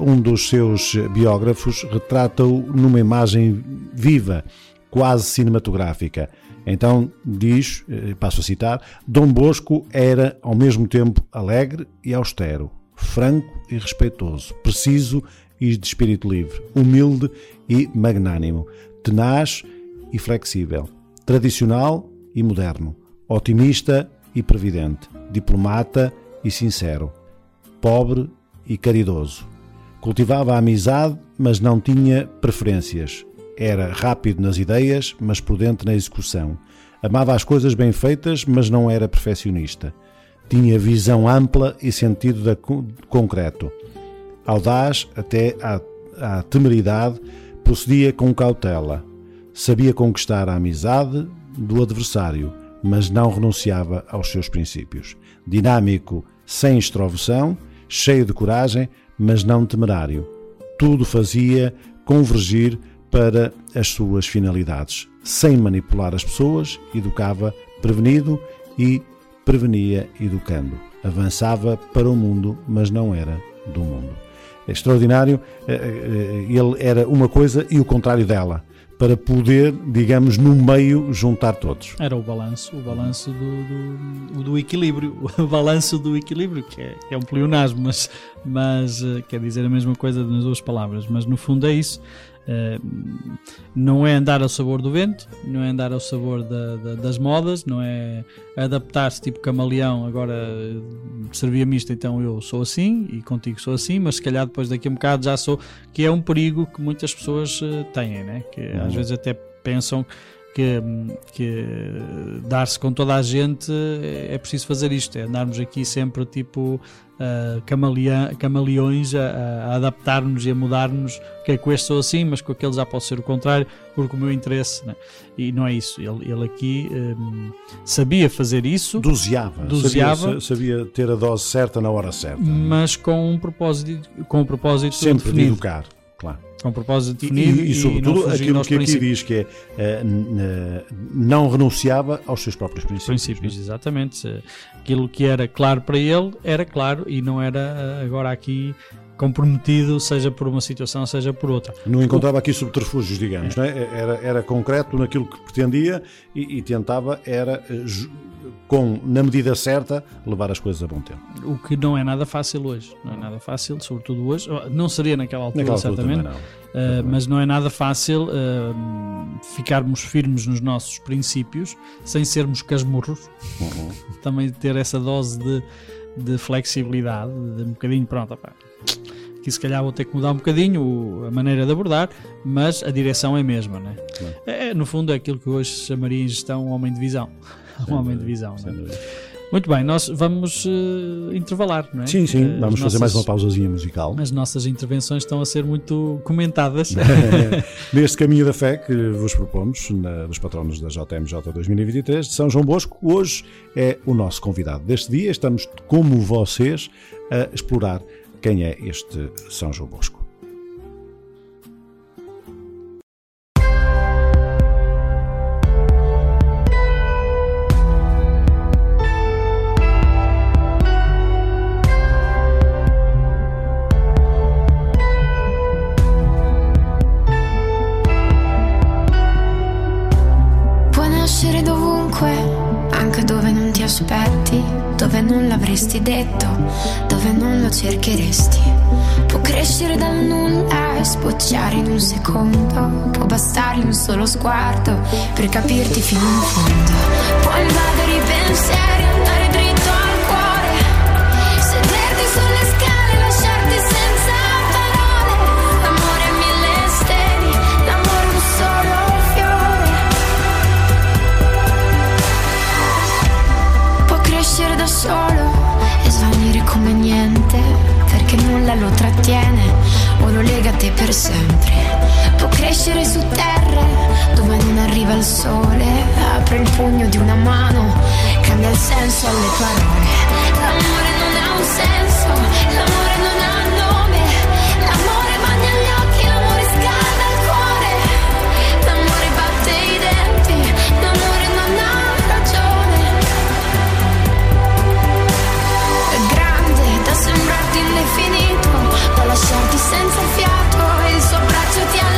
um dos seus biógrafos retrata-o numa imagem viva, quase cinematográfica. Então diz, eh, passo a citar, Dom Bosco era ao mesmo tempo alegre e austero, franco e respeitoso, preciso e de espírito livre, humilde e magnânimo, tenaz e flexível, tradicional e moderno, otimista e previdente, diplomata e sincero, pobre e caridoso, Cultivava a amizade, mas não tinha preferências. Era rápido nas ideias, mas prudente na execução. Amava as coisas bem feitas, mas não era perfeccionista. Tinha visão ampla e sentido de concreto. Audaz até à, à temeridade, procedia com cautela. Sabia conquistar a amizade do adversário, mas não renunciava aos seus princípios. Dinâmico, sem extroversão, cheio de coragem, mas não temerário. Tudo fazia convergir para as suas finalidades. Sem manipular as pessoas, educava prevenido e prevenia educando. Avançava para o mundo, mas não era do mundo. É extraordinário, eh, eh, ele era uma coisa e o contrário dela para poder, digamos, no meio juntar todos. Era o balanço, o balanço do, do, do equilíbrio, o balanço do equilíbrio, que é, que é um pleonasmo, mas, mas eh, quer dizer a mesma coisa nas duas palavras, mas no fundo é isso. Uh, não é andar ao sabor do vento, não é andar ao sabor da, da, das modas, não é adaptar-se tipo camaleão. Agora servia-me isto, então eu sou assim e contigo sou assim, mas se calhar depois daqui a um bocado já sou. Que é um perigo que muitas pessoas uh, têm, né? que uhum. às vezes até pensam que, que dar-se com toda a gente é preciso fazer isto, é andarmos aqui sempre tipo uh, camaleões a, a adaptar-nos e a mudar-nos, que é com este sou assim, mas com aquele já pode ser o contrário, porque o meu interesse, né? e não é isso, ele, ele aqui um, sabia fazer isso, doseava, doseava sabia, sabia, ter a dose certa na hora certa, mas com um propósito, com um propósito sempre definido. de educar, claro com um propósito definido e, e, e sobretudo aquilo que aqui diz que é uh, não renunciava aos seus próprios princípios. Princípios, exatamente. Aquilo que era claro para ele era claro e não era uh, agora aqui comprometido, seja por uma situação, seja por outra. Não encontrava aqui subterfúgios, digamos, é. não é? era, era concreto naquilo que pretendia e, e tentava era eh, com, na medida certa, levar as coisas a bom tempo. O que não é nada fácil hoje, não é nada fácil, sobretudo hoje, não seria naquela altura, naquela certamente, altura não. Uh, mas não é nada fácil uh, ficarmos firmes nos nossos princípios sem sermos casmurros, uhum. também ter essa dose de, de flexibilidade, de um bocadinho, pronto, opa, que se calhar vou ter que mudar um bocadinho a maneira de abordar, mas a direção é a mesma, né? É, no fundo é aquilo que hoje chamaria em gestão um homem de visão. um homem de visão. É? Muito bem, nós vamos uh, intervalar, não é? Sim, sim, vamos nossas, fazer mais uma pausazinha musical. As nossas intervenções estão a ser muito comentadas. Neste caminho da fé que vos propomos, na, dos patronos da JMJ 2023 de São João Bosco, hoje é o nosso convidado deste dia. Estamos, como vocês, a explorar quem é este São João Bosco. dovunque, anche dove non ti aspetti. avresti detto, dove non lo cercheresti. Può crescere dal nulla e sbocciare in un secondo, può bastare un solo sguardo per capirti fino in fondo. Può invadere i pensieri, e andare dritto o lo legate per sempre. Può crescere su terra dove non arriva il sole, apre il pugno di una mano, cambia il senso alle parole. L'amore non ha un senso lasciarti senza fiato e il suo braccio ti ha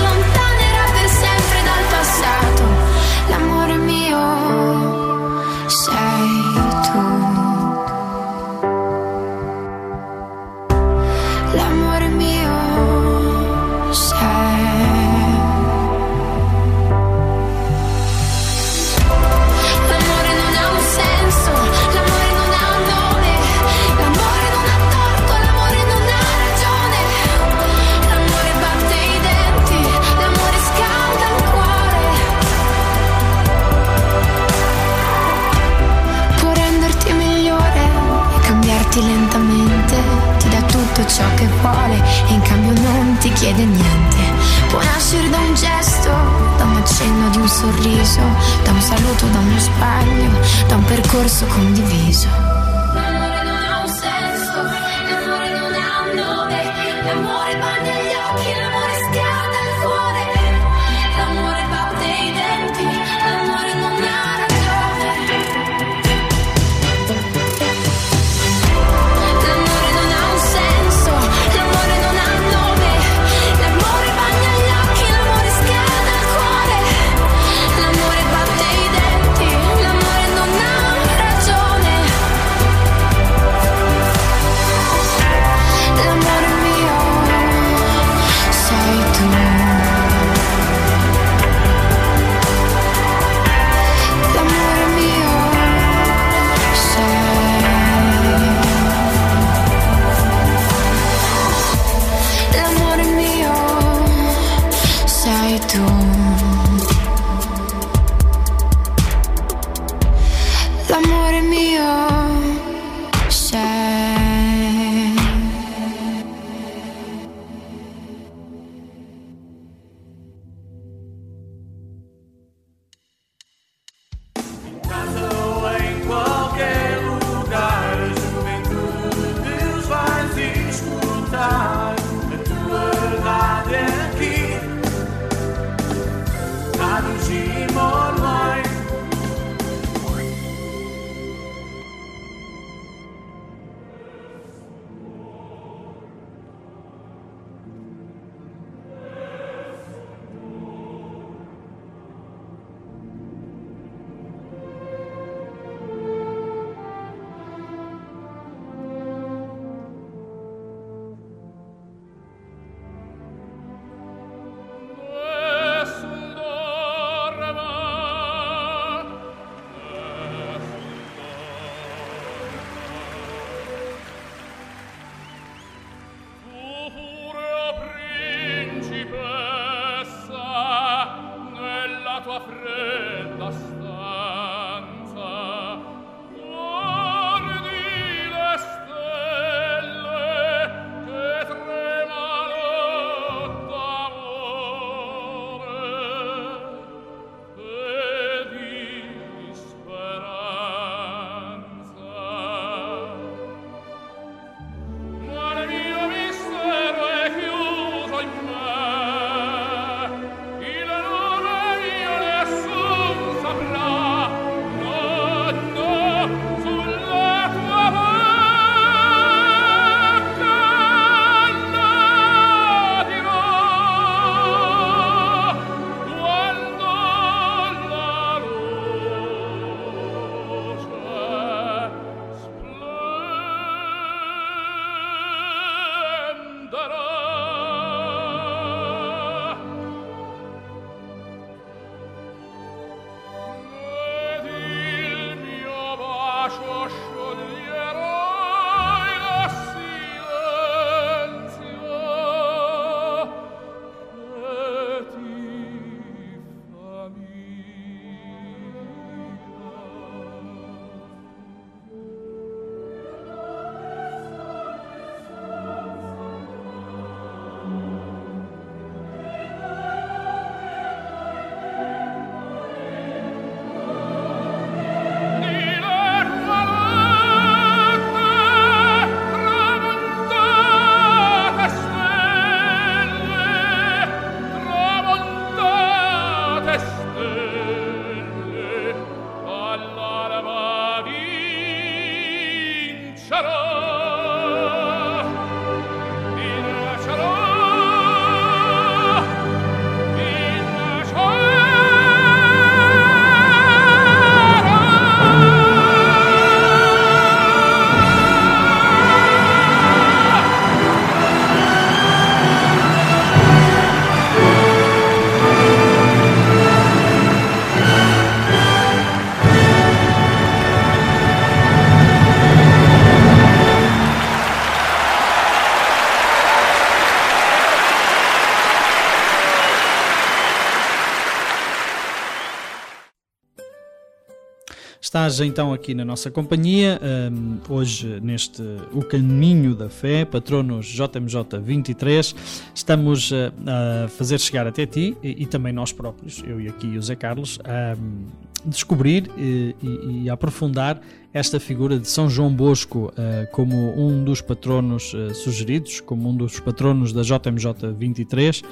Estás então aqui na nossa companhia, um, hoje neste O Caminho da Fé, patronos JMJ 23. Estamos uh, a fazer chegar até ti e, e, também nós próprios, eu e aqui o Zé Carlos, a um, descobrir e, e, e aprofundar esta figura de São João Bosco uh, como um dos patronos uh, sugeridos, como um dos patronos da JMJ 23, uh,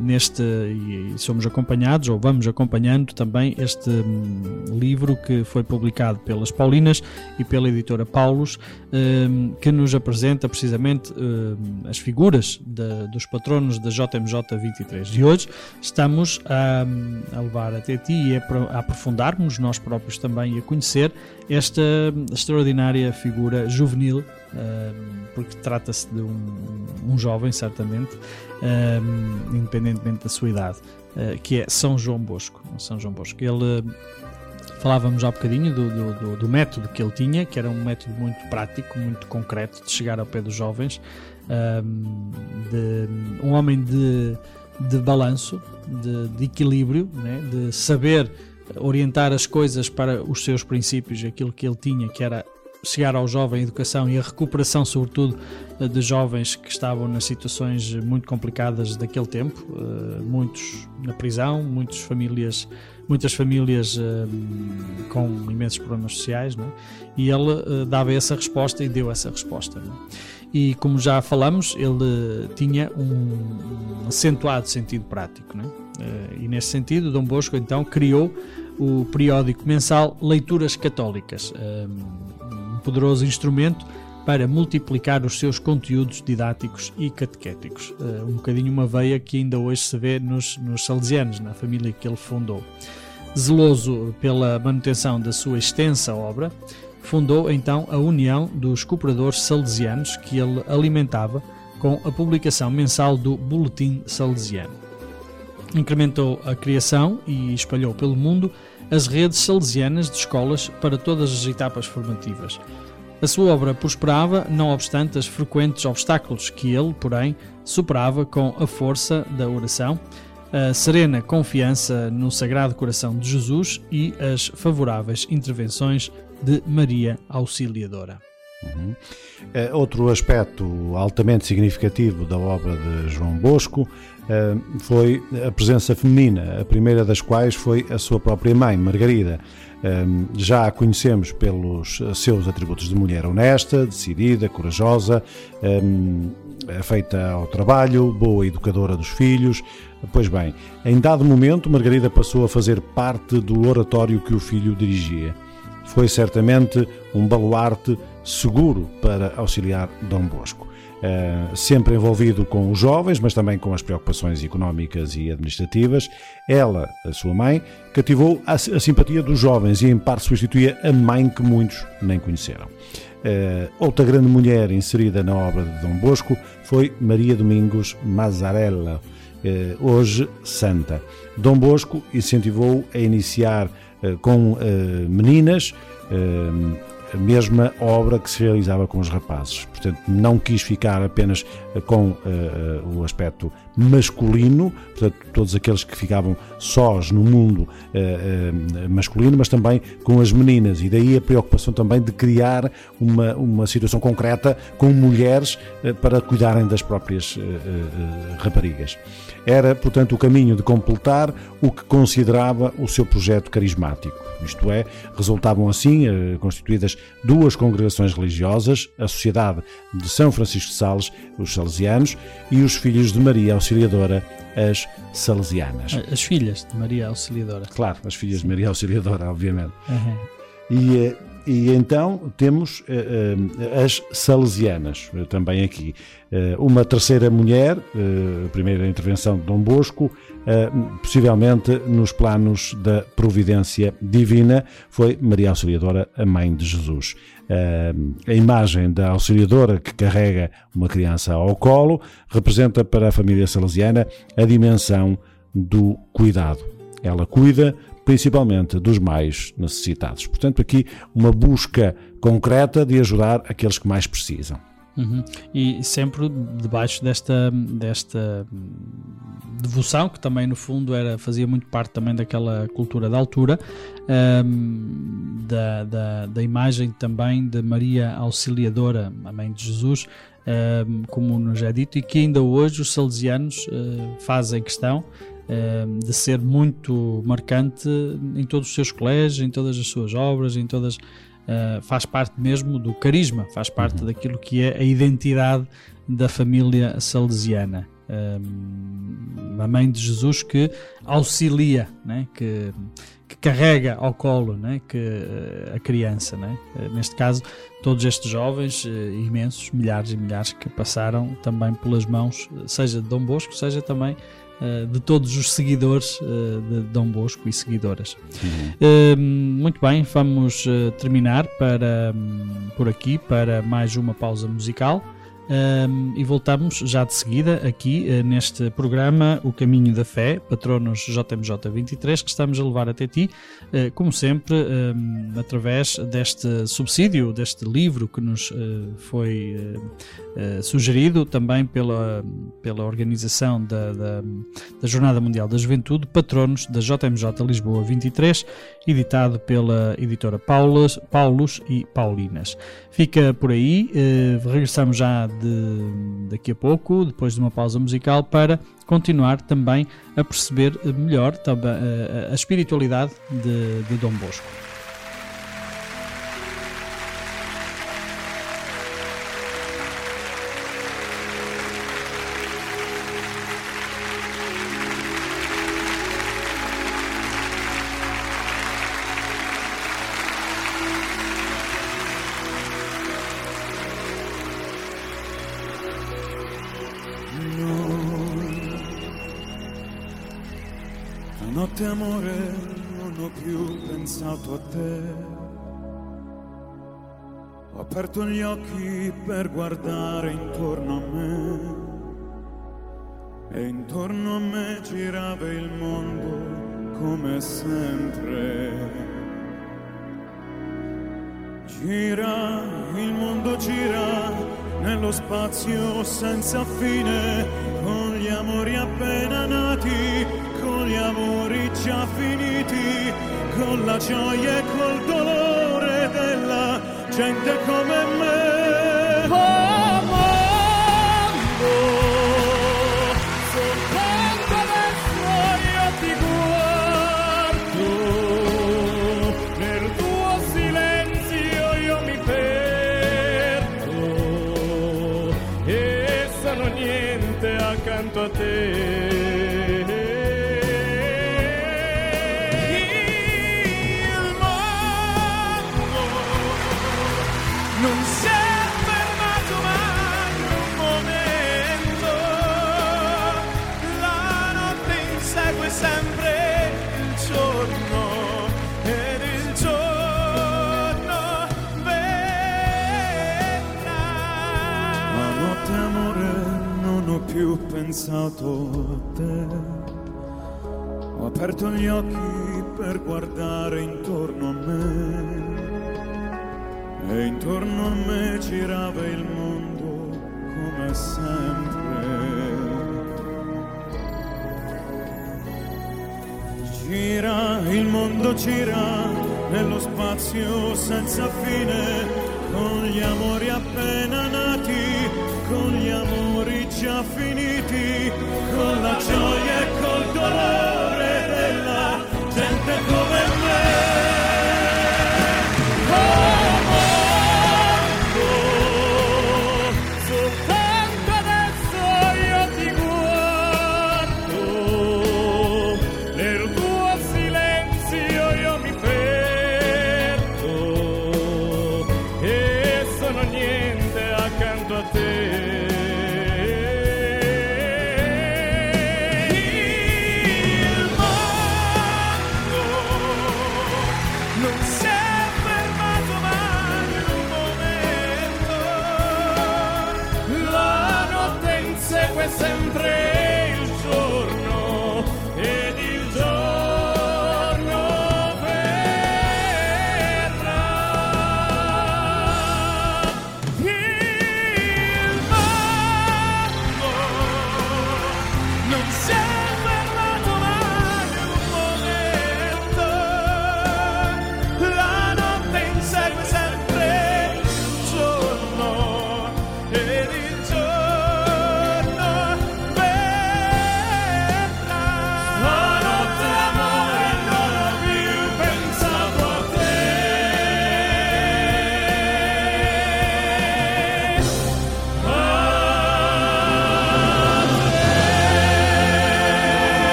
neste, e, somos acompanhados, ou vamos acompanhando também este um, livro que foi publicado pelas Paulinas e pela editora Paulus, hum, que nos apresenta precisamente hum, as figuras de, dos patronos da JMJ 23. E hoje estamos a, a levar até ti e a, aprofundarmos nós próprios também e a conhecer esta extraordinária figura juvenil, porque trata-se de um, um, jovem, certamente, independentemente da sua idade, ah, que é São João Bosco. São João Bosco. Ele falávamos há bocadinho do, do, do, método que ele tinha, que era um método muito prático, muito concreto de chegar ao pé dos jovens, de, um homem de, de balanço, de, de equilíbrio, né? de saber orientar as coisas para os seus princípios, aquilo que ele tinha, que era chegar ao jovem, a educação e a recuperação, sobretudo, de jovens que estavam nas situações muito complicadas daquele tempo, eh, muitos na prisão, muitas famílias, muitas famílias eh, com imensos problemas sociais, não é? e ele eh, dava essa resposta e deu essa resposta. Não é? E como já falamos, ele tinha um, acentuado sentido prático, não é? e nesse sentido, Dom Bosco então criou o periódico mensal Leituras Católicas, um poderoso instrumento para multiplicar os seus conteúdos didáticos e catequéticos. Uh, um bocadinho uma veia que ainda hoje se vê nos, nos salesianos, na família que ele fundou. Zeloso pela manutenção da sua extensa obra, fundou então a União dos Cooperadores Salesianos, que ele alimentava com a publicação mensal do Boletim Salesiano incrementou a criação e espalhou pelo mundo as redes salesianas de escolas para todas as etapas formativas. A sua obra prosperava, não obstante as frequentes obstáculos que ele, porém, superava com a força da oração, a serena confiança no Sagrado Coração de Jesus e as favoráveis intervenções de Maria Auxiliadora. Uhum. outro aspecto altamente significativo da obra de João Bosco eh, foi a presença feminina, a primeira das quais foi a sua própria mãe, Margarida. Eh, já a conhecemos pelos seus atributos de mulher honesta, decidida, corajosa, feita ao trabalho, boa educadora dos filhos. Pois bem, em dado momento, Margarida passou a fazer parte do oratório que o filho dirigia. Foi certamente um baluarte seguro para auxiliar Dom Bosco. Uh, sempre envolvido com os jovens, mas também com as preocupações económicas e administrativas. Ela, a sua mãe, cativou a, a simpatia dos jovens e, em parte, substituía a mãe que muitos nem conheceram. Uh, outra grande mulher inserida na obra de Dom Bosco foi Maria Domingos Mazzarella, uh, hoje santa. Dom Bosco incentivou a iniciar com meninas a mesma obra que se realizava com os rapazes. Portanto, não quis ficar apenas eh, com uh, o aspecto masculino, portanto, todos aqueles que ficavam sós no mundo uh, uh, masculino, mas também com as meninas. E daí a preocupação também de criar uma, uma situação concreta com mulheres para cuidarem das próprias raparigas. Era, portanto, o caminho de completar o que considerava o seu projeto carismático. Isto é, resultavam assim eh, constituídas duas congregações religiosas, a Sociedade de São Francisco de Sales, os salesianos, e os Filhos de Maria Auxiliadora, as salesianas. As filhas de Maria Auxiliadora. Claro, as filhas de Maria Auxiliadora, obviamente. Uhum. E eh, e então temos uh, uh, as salesianas uh, também aqui. uma terceira mulher, a primeira intervenção de Dom Bosco, possivelmente nos planos da providência divina, foi Maria Auxiliadora, a mãe de Jesus. a imagem da Auxiliadora que carrega uma criança ao colo representa para a família salesiana a dimensão do cuidado. Ela cuida principalmente dos mais necessitados. Portanto, aqui uma busca concreta de ajudar aqueles que mais precisam. Uhum. E sempre debaixo desta, desta devoção, que também no fundo era, fazia muito parte também daquela cultura da altura, um, da, da, da, imagem também de Maria Auxiliadora, a mãe de Jesus, um, como nos é dito, e que ainda hoje os salesianos uh, fazem questão de ser muito marcante em todos os seus colégios, em todas as suas obras, em todas uh, faz parte mesmo do carisma, faz parte uhum. daquilo que é a identidade da família salesiana. Um, a mãe de Jesus que auxilia, né? que, que carrega ao colo né? que, a criança. Né? Neste caso, todos estes jovens, imensos, milhares e milhares, que passaram também pelas mãos, seja de Dom Bosco, seja também eh, de todos os seguidores uh, de Dom Bosco e seguidoras. Uhum. Uh, muito bem, vamos terminar para, um, por aqui para mais uma pausa musical. Um, e voltamos já de seguida aqui uh, neste programa O Caminho da Fé, patronos JMJ 23, que estamos a levar até ti, uh, como sempre, um, através deste subsídio, deste livro que nos uh, foi sugerido também pela, pela organização da, da, da, Jornada Mundial da Juventude, patronos da JMJ Lisboa 23, editado pela editora Paulos, Paulos e Paulinas. Fica por aí, regressamos já de, daqui a pouco, depois de uma pausa musical, para continuar também a perceber melhor a, a espiritualidade de, de Dom Bosco.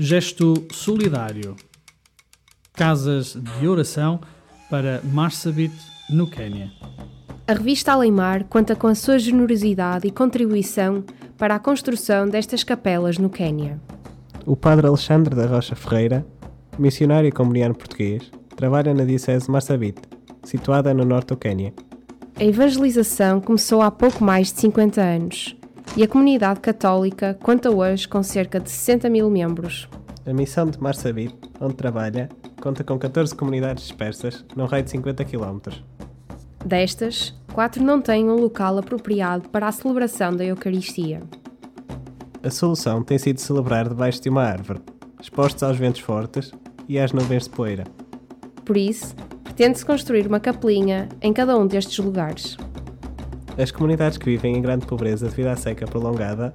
Gesto solidário. Casas de oração para Marsabit, no Quênia. A revista Aleimar conta com a sua generosidade e contribuição para a construção destas capelas no Quênia. O padre Alexandre da Rocha Ferreira, missionário comuniano português, trabalha na Diocese de Marsabit, situada no norte do Quênia. A evangelização começou há pouco mais de 50 anos e a comunidade católica conta hoje com cerca de 60 mil membros. A missão de Marsabit, onde trabalha, conta com 14 comunidades dispersas num raio de 50 km. Destas, quatro não têm um local apropriado para a celebração da Eucaristia. A solução tem sido celebrar debaixo de uma árvore, expostos aos ventos fortes e às nuvens de poeira. Por isso, pretende-se construir uma capelinha em cada um destes lugares. As comunidades que vivem em grande pobreza devido à seca prolongada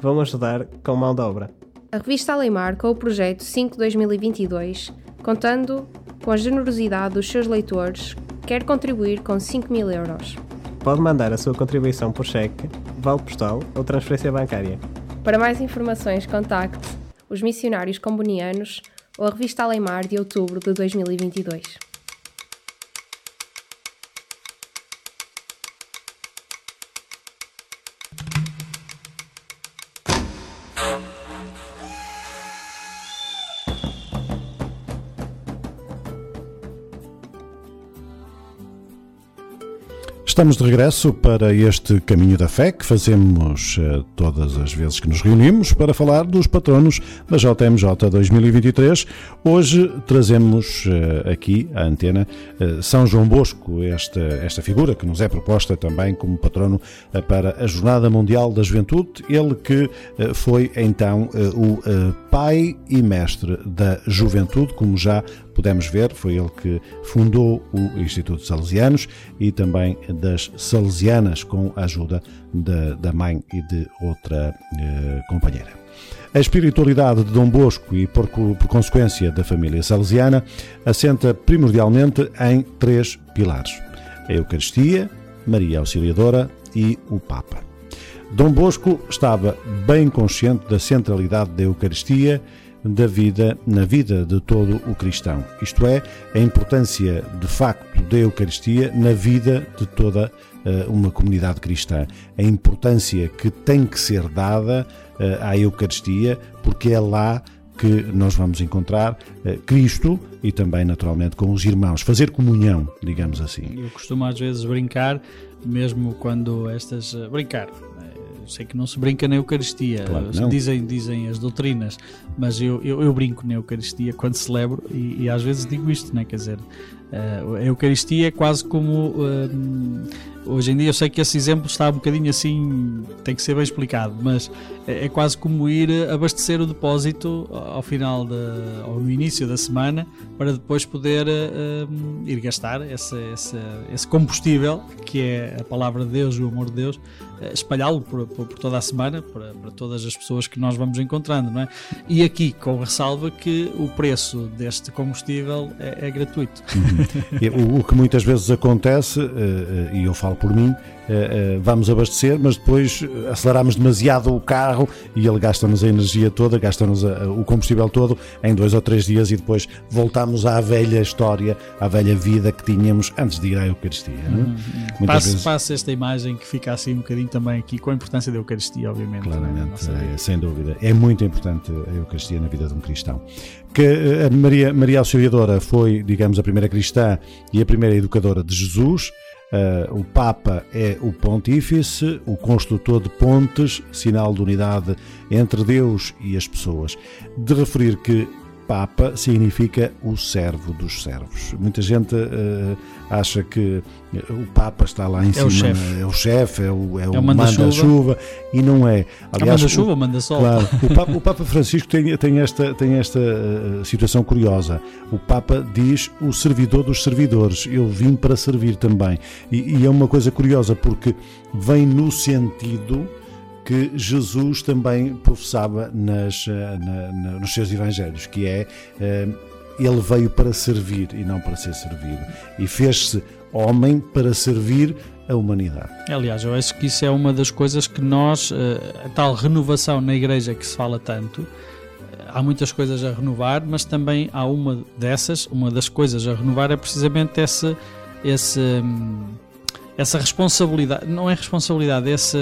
vão ajudar com mão de obra. A revista Aleimar, com o projeto 5-2022, contando com a generosidade dos seus leitores, quer contribuir com 5 mil euros. Pode mandar a sua contribuição por cheque, vale postal ou transferência bancária. Para mais informações, contacte os missionários combonianos ou a revista Aleimar de outubro de 2022. Estamos de regresso para este caminho da fé que fazemos eh, todas as vezes que nos reunimos para falar dos patronos da JMJ 2023. Hoje trazemos eh, aqui à antena eh, São João Bosco, esta, esta figura que nos é proposta também como patrono para a Jornada Mundial da Juventude. Ele que foi então o pai e mestre da juventude, como já pudemos ver, foi ele que fundou o Instituto de Salesianos e também das Salesianas, com a ajuda da, da mãe e de outra eh, companheira. A espiritualidade de Dom Bosco e, por, por consequência, da família salesiana, assenta primordialmente em três pilares: a Eucaristia, Maria Auxiliadora e o Papa. Dom Bosco estava bem consciente da centralidade da Eucaristia da vida na vida de todo o cristão. Isto é, a importância de facto da Eucaristia na vida de toda eh, uma comunidade cristã. A importância que tem que ser dada eh, à Eucaristia, porque é lá que nós vamos encontrar eh, Cristo e também, naturalmente, com os irmãos. Fazer comunhão, digamos assim. Eu costumo às vezes brincar, mesmo quando estas. Brincar. Eu sei que não se brinca na Eucaristia, Claro dizem, dizem as doutrinas, mas eu, eu, eu brinco na Eucaristia quando celebro e, e às vezes digo isto, né? quer dizer, eh, a Eucaristia é quase como. eh, hoje em dia eu sei que esse exemplo está um bocadinho assim, tem que ser bem explicado, mas é, é quase como ir abastecer o depósito ao final, de, ou no início da semana, para depois poder eh, ir gastar esse, esse, esse combustível que é a palavra de Deus, o amor de Deus, eh, espalhá-lo por, por- por toda a semana para, para todas as pessoas que nós vamos encontrando, não é? E aqui com ressalva que o preço deste combustível é, é gratuito. E O, o que muitas vezes acontece, eh, eh, e eu falo por mim, eh, eh, vamos abastecer, mas depois eh, aceleramos demasiado o carro e ele gasta-nos a energia toda, gasta-nos o combustível todo em dois ou três dias e depois voltamos à velha história, à velha vida que tínhamos antes de ir à Eucaristia. não é? Muitas Passe, vezes- esta imagem que fica assim um bocadinho também aqui com a importância da Eucaristia, obviamente. é? Claramente, é, sem dúvida. É muito importante a Eucaristia na vida de um cristão. Que a Maria, Maria Auxiliadora foi, digamos, a primeira cristã e a primeira educadora de Jesus. Eh, o Papa é o Pontífice, o construtor de pontes, sinal de unidade entre Deus e as pessoas. De referir que Papa significa o servo dos servos. Muita gente eh, acha que eh, o Papa está lá em É cima, o chefe. é o chefe, é o, é o É o manda-chuva. manda-chuva, e não é. Ah, manda chuva, manda sol. Claro, o Papa, o Papa Francisco tem, tem esta, tem esta eh, situação curiosa. O Papa diz o servidor dos servidores. Eu vim para servir também. E, e é uma coisa curiosa porque vem no sentido que Jesus também professava nas, eh, na- na- nos seus evangelhos, que é eh, ele veio para servir e não para ser servido. E fez-se homem para servir a humanidade. Aliás, eu acho que isso é uma das coisas que nós, eh, a tal renovação na igreja que se fala tanto, há muitas coisas a renovar, mas também há uma dessas, uma das coisas a renovar é precisamente essa, esse, hum, essa responsabilidade, não é responsabilidade, esse,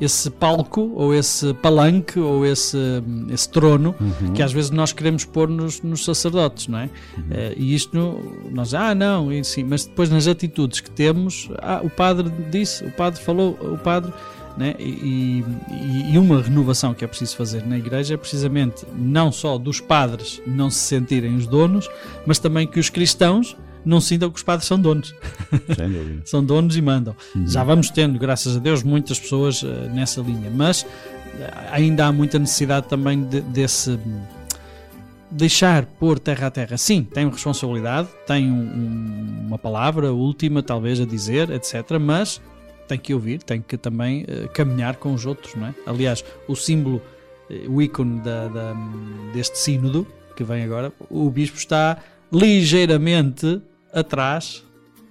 esse palco ou esse palanque ou esse, esse trono que às vezes nós queremos pôr nos, nos sacerdotes, não é? Eh, e isto, no- nós, ah, não, e sim, mas depois nas atitudes que temos, ah, o padre disse, o padre falou, o padre. Né? E, e- e uma renovação que é preciso fazer na igreja é precisamente não só dos padres não se sentirem os donos, mas também que os cristãos não sintam que os padres são donos. Sem dúvida. são donos e mandam. Já vamos tendo, graças a Deus, muitas pessoas eh, nessa linha, mas eh, ainda há muita necessidade também de- desse deixar pôr terra a terra. Sim, tem responsabilidade, tem um- um- uma palavra última, talvez, a dizer, etc. Mas tem que ouvir, tem que também eh, caminhar com os outros, não é? Aliás, o símbolo, eh, o ícone da, da- deste sínodo que vem agora, o bispo está ligeiramente atrás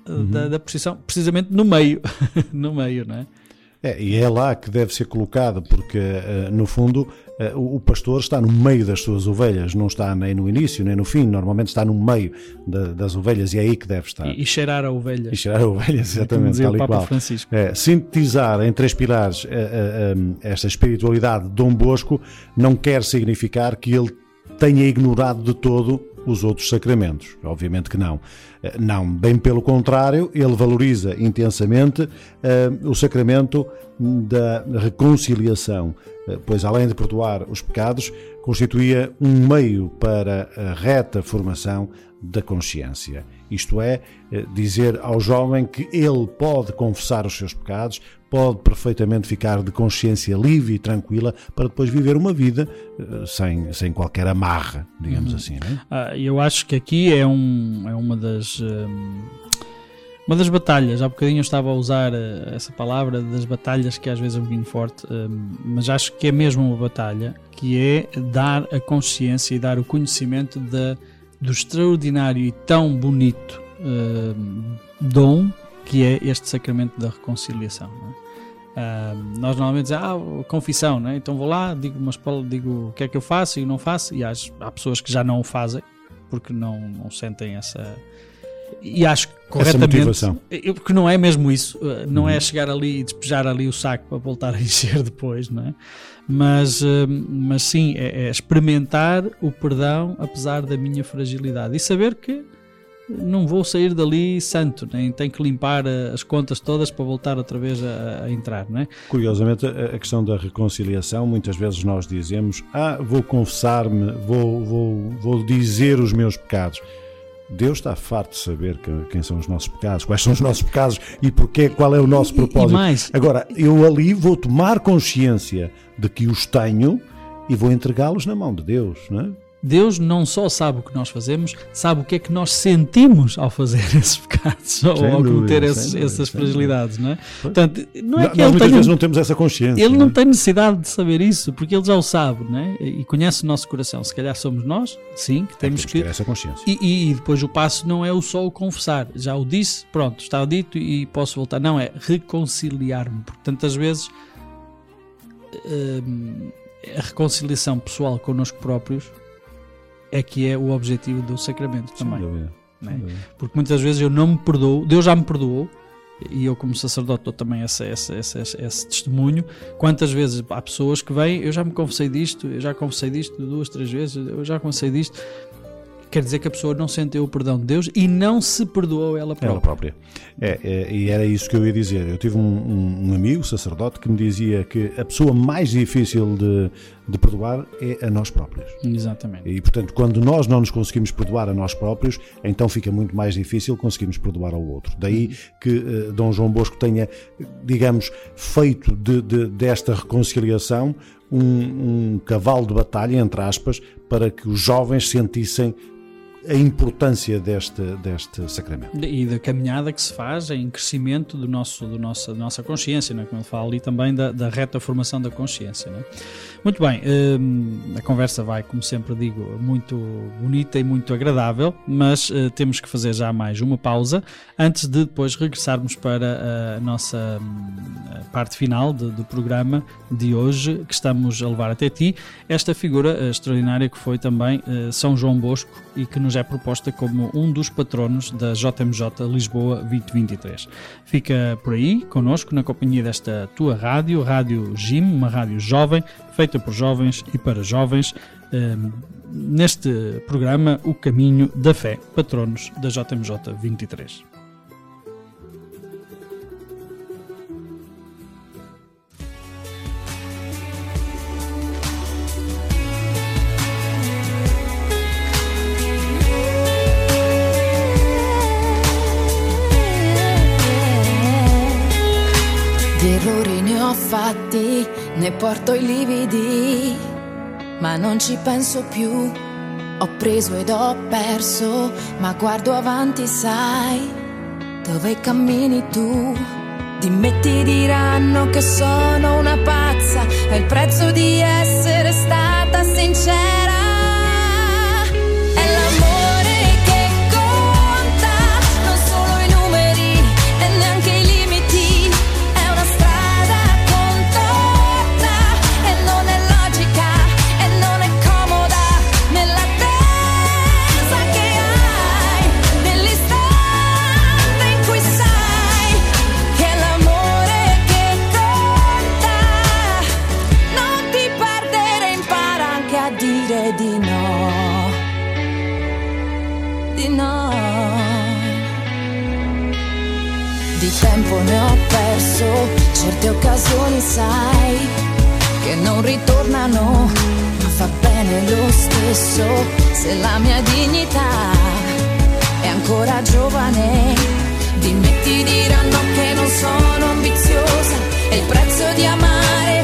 eh, da, da posição, precisamente no meio, no meio, não é? É, e é lá que deve ser colocado, porque eh, no fundo eh, o o pastor está no meio das suas ovelhas, não está nem no início nem no fim, normalmente está no meio da- das ovelhas e é aí que deve estar. E, e cheirar a ovelha. E cheirar ovelhas, Como exatamente, dizia tal o e Papa qual. Francisco. É, sintetizar em três pilares eh, esta espiritualidade de Dom Bosco não quer significar que ele tenha ignorado de todo os outros sacramentos. Obviamente que não. Eh, Não, bem pelo contrário, ele valoriza intensamente eh, o sacramento da reconciliação, eh, pois além de perdoar os pecados, constituía um meio para a reta formação da consciência. Isto é, eh, dizer ao jovem que ele pode confessar os seus pecados, pode perfeitamente ficar de consciência livre e tranquila para depois viver uma vida eh, sem, sem qualquer amarra, digamos assim. Não é? Ah, eu acho que aqui é, um, é uma das hum, uma das batalhas. Há bocadinho eu estava a usar eh, essa palavra das batalhas que às vezes é um bocadinho forte, hum, mas acho que é mesmo uma batalha que é dar a consciência e dar o conhecimento da, do extraordinário e tão bonito hum, dom que é este sacramento da reconciliação. é? Ah, nós normalmente dizemos, ah, confissão, né? então vou lá, digo, umas, digo o que é que eu faço e não faço, e há, há pessoas que já não o fazem porque não, não sentem essa. E acho que corretamente. Eu- Porque não é mesmo isso, eh, não Uhum. é chegar ali e despejar ali o saco para voltar a encher depois, não é? Mas, eh, mas sim, é, é experimentar o perdão apesar da minha fragilidade e saber que não vou sair dali santo, nem tenho que limpar eh, as contas todas para voltar outra vez a, a entrar, não é? Curiosamente, a a questão da reconciliação, muitas vezes nós dizemos: Ah, vou confessar-me, vou, vou, vou dizer os meus pecados. Deus está farto de saber que- quem são os nossos pecados, quais são os nossos pecados e porquê, qual é o nosso propósito. mais- Agora, eu ali vou tomar consciência de que os tenho e vou entregá-los na mão de Deus, não é? Deus não só sabe o que nós fazemos, sabe o que é que nós sentimos ao fazer esses pecados ou ao dúvida, cometer esses- dúvida, essas sem fragilidades, não é? Pois. Portanto, não é Nós que ele muitas vezes não temos essa consciência. ele não é? tem necessidade de saber isso, porque ele já o sabe, não é? E conhece o nosso coração. Se calhar somos nós, sim, que temos Temos que que ter essa consciência. e, e- e depois o passo não é o só o confessar. Já o disse, pronto, está dito e posso voltar. Não, é reconciliar-me. Porque tantas vezes hum, a reconciliação pessoal connosco próprios é que é o objetivo do sacramento Sem também. dúvida, sem é? dúvida. Porque muitas vezes eu não me perdoo, Deus já me perdoou, e eu, como sacerdote, dou também esse, esse, esse- esse testemunho. Quantas vezes há pessoas que vêm, eu já me confessei disto, eu já confessei disto duas, três vezes, eu já confessei disto. Quer dizer que a pessoa não sentiu o perdão de Deus e não se perdoou ela própria. Ela própria. É, é, e era isso que eu ia dizer. Eu tive um, um- um amigo, sacerdote, que me dizia que a pessoa mais difícil de, de perdoar é a nós próprios. Exatamente. E, portanto, quando nós não nos conseguimos perdoar a nós próprios, então fica muito mais difícil conseguirmos perdoar ao outro. Daí que eh, Dom João Bosco tenha, digamos, feito de- de- desta reconciliação um, um cavalo de batalha, entre aspas, para que os jovens sentissem a importância deste, deste sacramento. E da caminhada que se faz em crescimento do nosso, do nossa, da nossa consciência, não é? como ele fala ali também da, da reta formação da consciência. não é? Muito bem, hum, a conversa vai, como sempre digo, muito bonita e muito agradável, mas eh, temos que fazer já mais uma pausa antes de depois regressarmos para a nossa hum, parte final de- do programa de hoje, que estamos a levar até ti, esta figura eh, extraordinária que foi também eh, São João Bosco e que nos é proposta como um dos patronos da JMJ Lisboa 2023. Fica por aí, connosco, na companhia desta tua rádio, Rádio Jim, uma rádio jovem, feita por jovens e para jovens, eh, neste programa O Caminho da Fé, patronos da JMJ 23. Ne porto i lividi, ma non ci penso più. Ho preso ed ho perso, ma guardo avanti, sai, dove cammini tu, Dimmi ti diranno che sono una pazza, è il prezzo di essere stata sincera. Sai che non ritornano, ma fa bene lo stesso se la mia dignità è ancora giovane. Dimmi ti diranno che non sono ambiziosa, è il prezzo di amare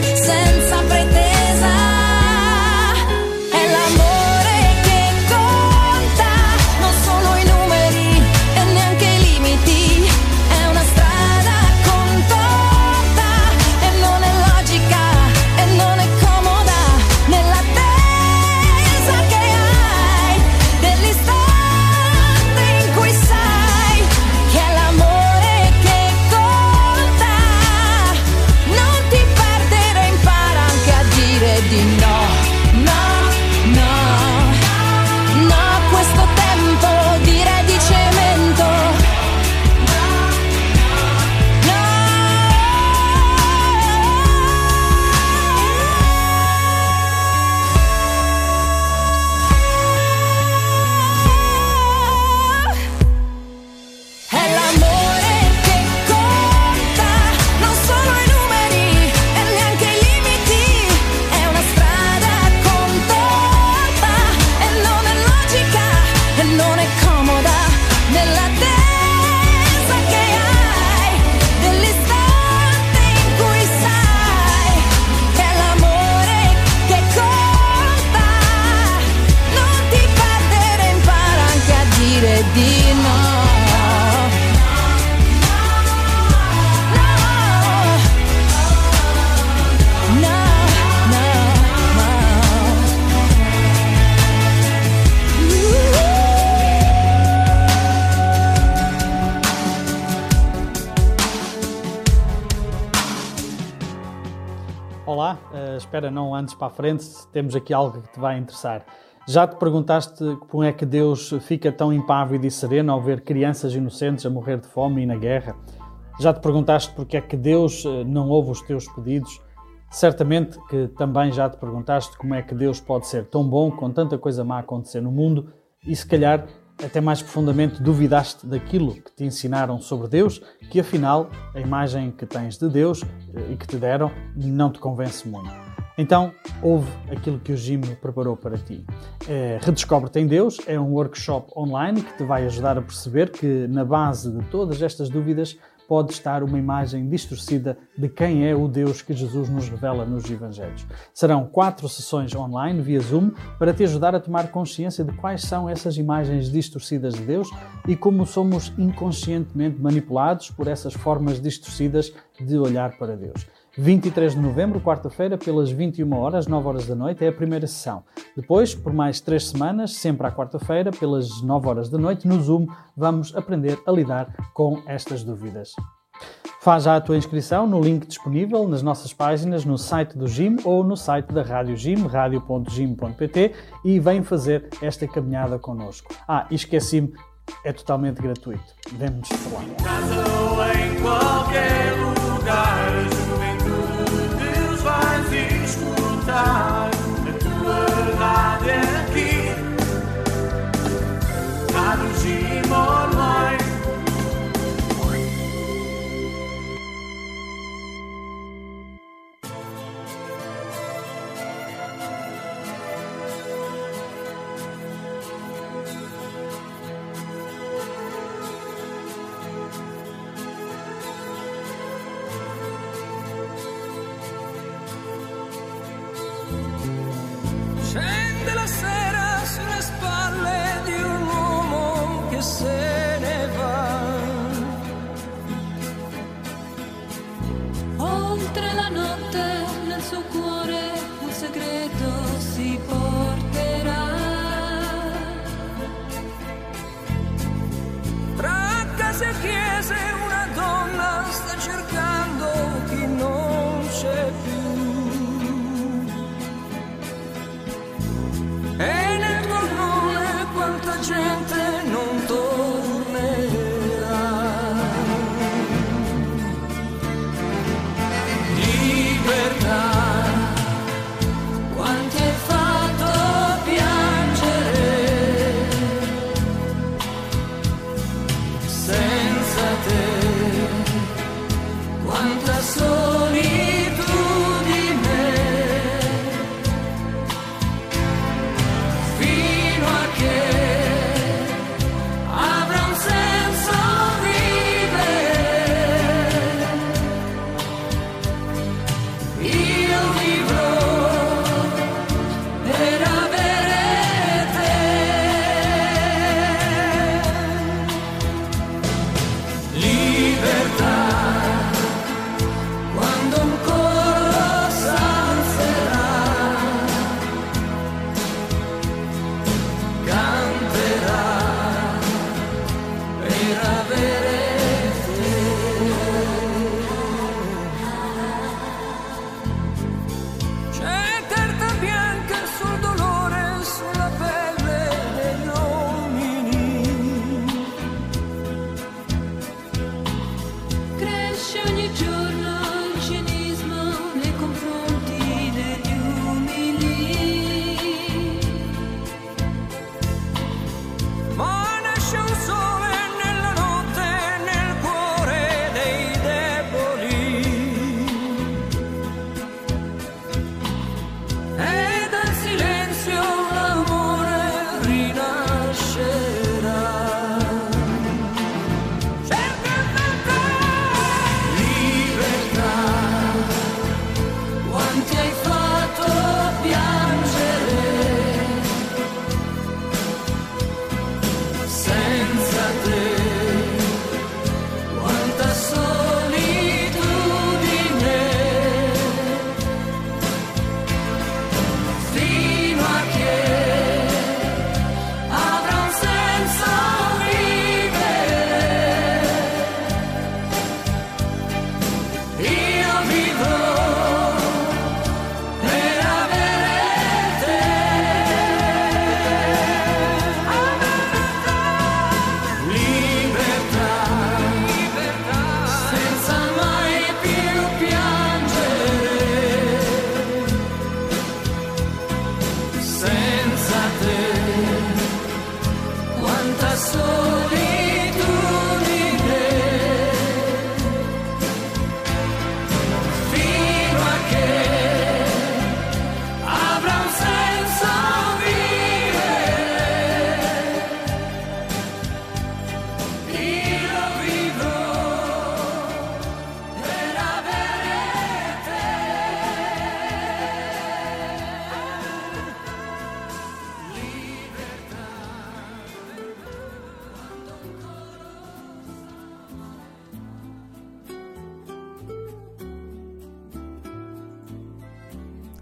espera não andes para a frente, temos aqui algo que te vai interessar. Já te perguntaste como é que Deus fica tão impávido e sereno ao ver crianças inocentes a morrer de fome e na guerra? Já te perguntaste porque é que Deus eh, não ouve os teus pedidos? Certamente que também já te perguntaste como é que Deus pode ser tão bom com tanta coisa má acontecer no mundo e se calhar até mais profundamente duvidaste daquilo que te ensinaram sobre Deus, que afinal a imagem que tens de Deus eh, e que te deram não te convence muito. Então, ouve aquilo que o Jim preparou para ti. É, Redescobre-te em Deus é um workshop online que te vai ajudar a perceber que na base de todas estas dúvidas pode estar uma imagem distorcida de quem é o Deus que Jesus nos revela nos Evangelhos. Serão quatro sessões online via Zoom para te ajudar a tomar consciência de quais são essas imagens distorcidas de Deus e como somos inconscientemente manipulados por essas formas distorcidas de olhar para Deus. 23 de novembro, quarta-feira, pelas 21 horas, 9 horas da noite, é a primeira sessão. Depois, por mais três semanas, sempre à quarta-feira, pelas 9 horas da noite, no Zoom, vamos aprender a lidar com estas dúvidas. Faz já a tua inscrição no link disponível nas nossas páginas no site do GIM ou no site da Rádio GIM, radio.gim.pt e vem fazer esta caminhada connosco. Ah, e esqueci-me, é totalmente gratuito. Vemo-nos falar.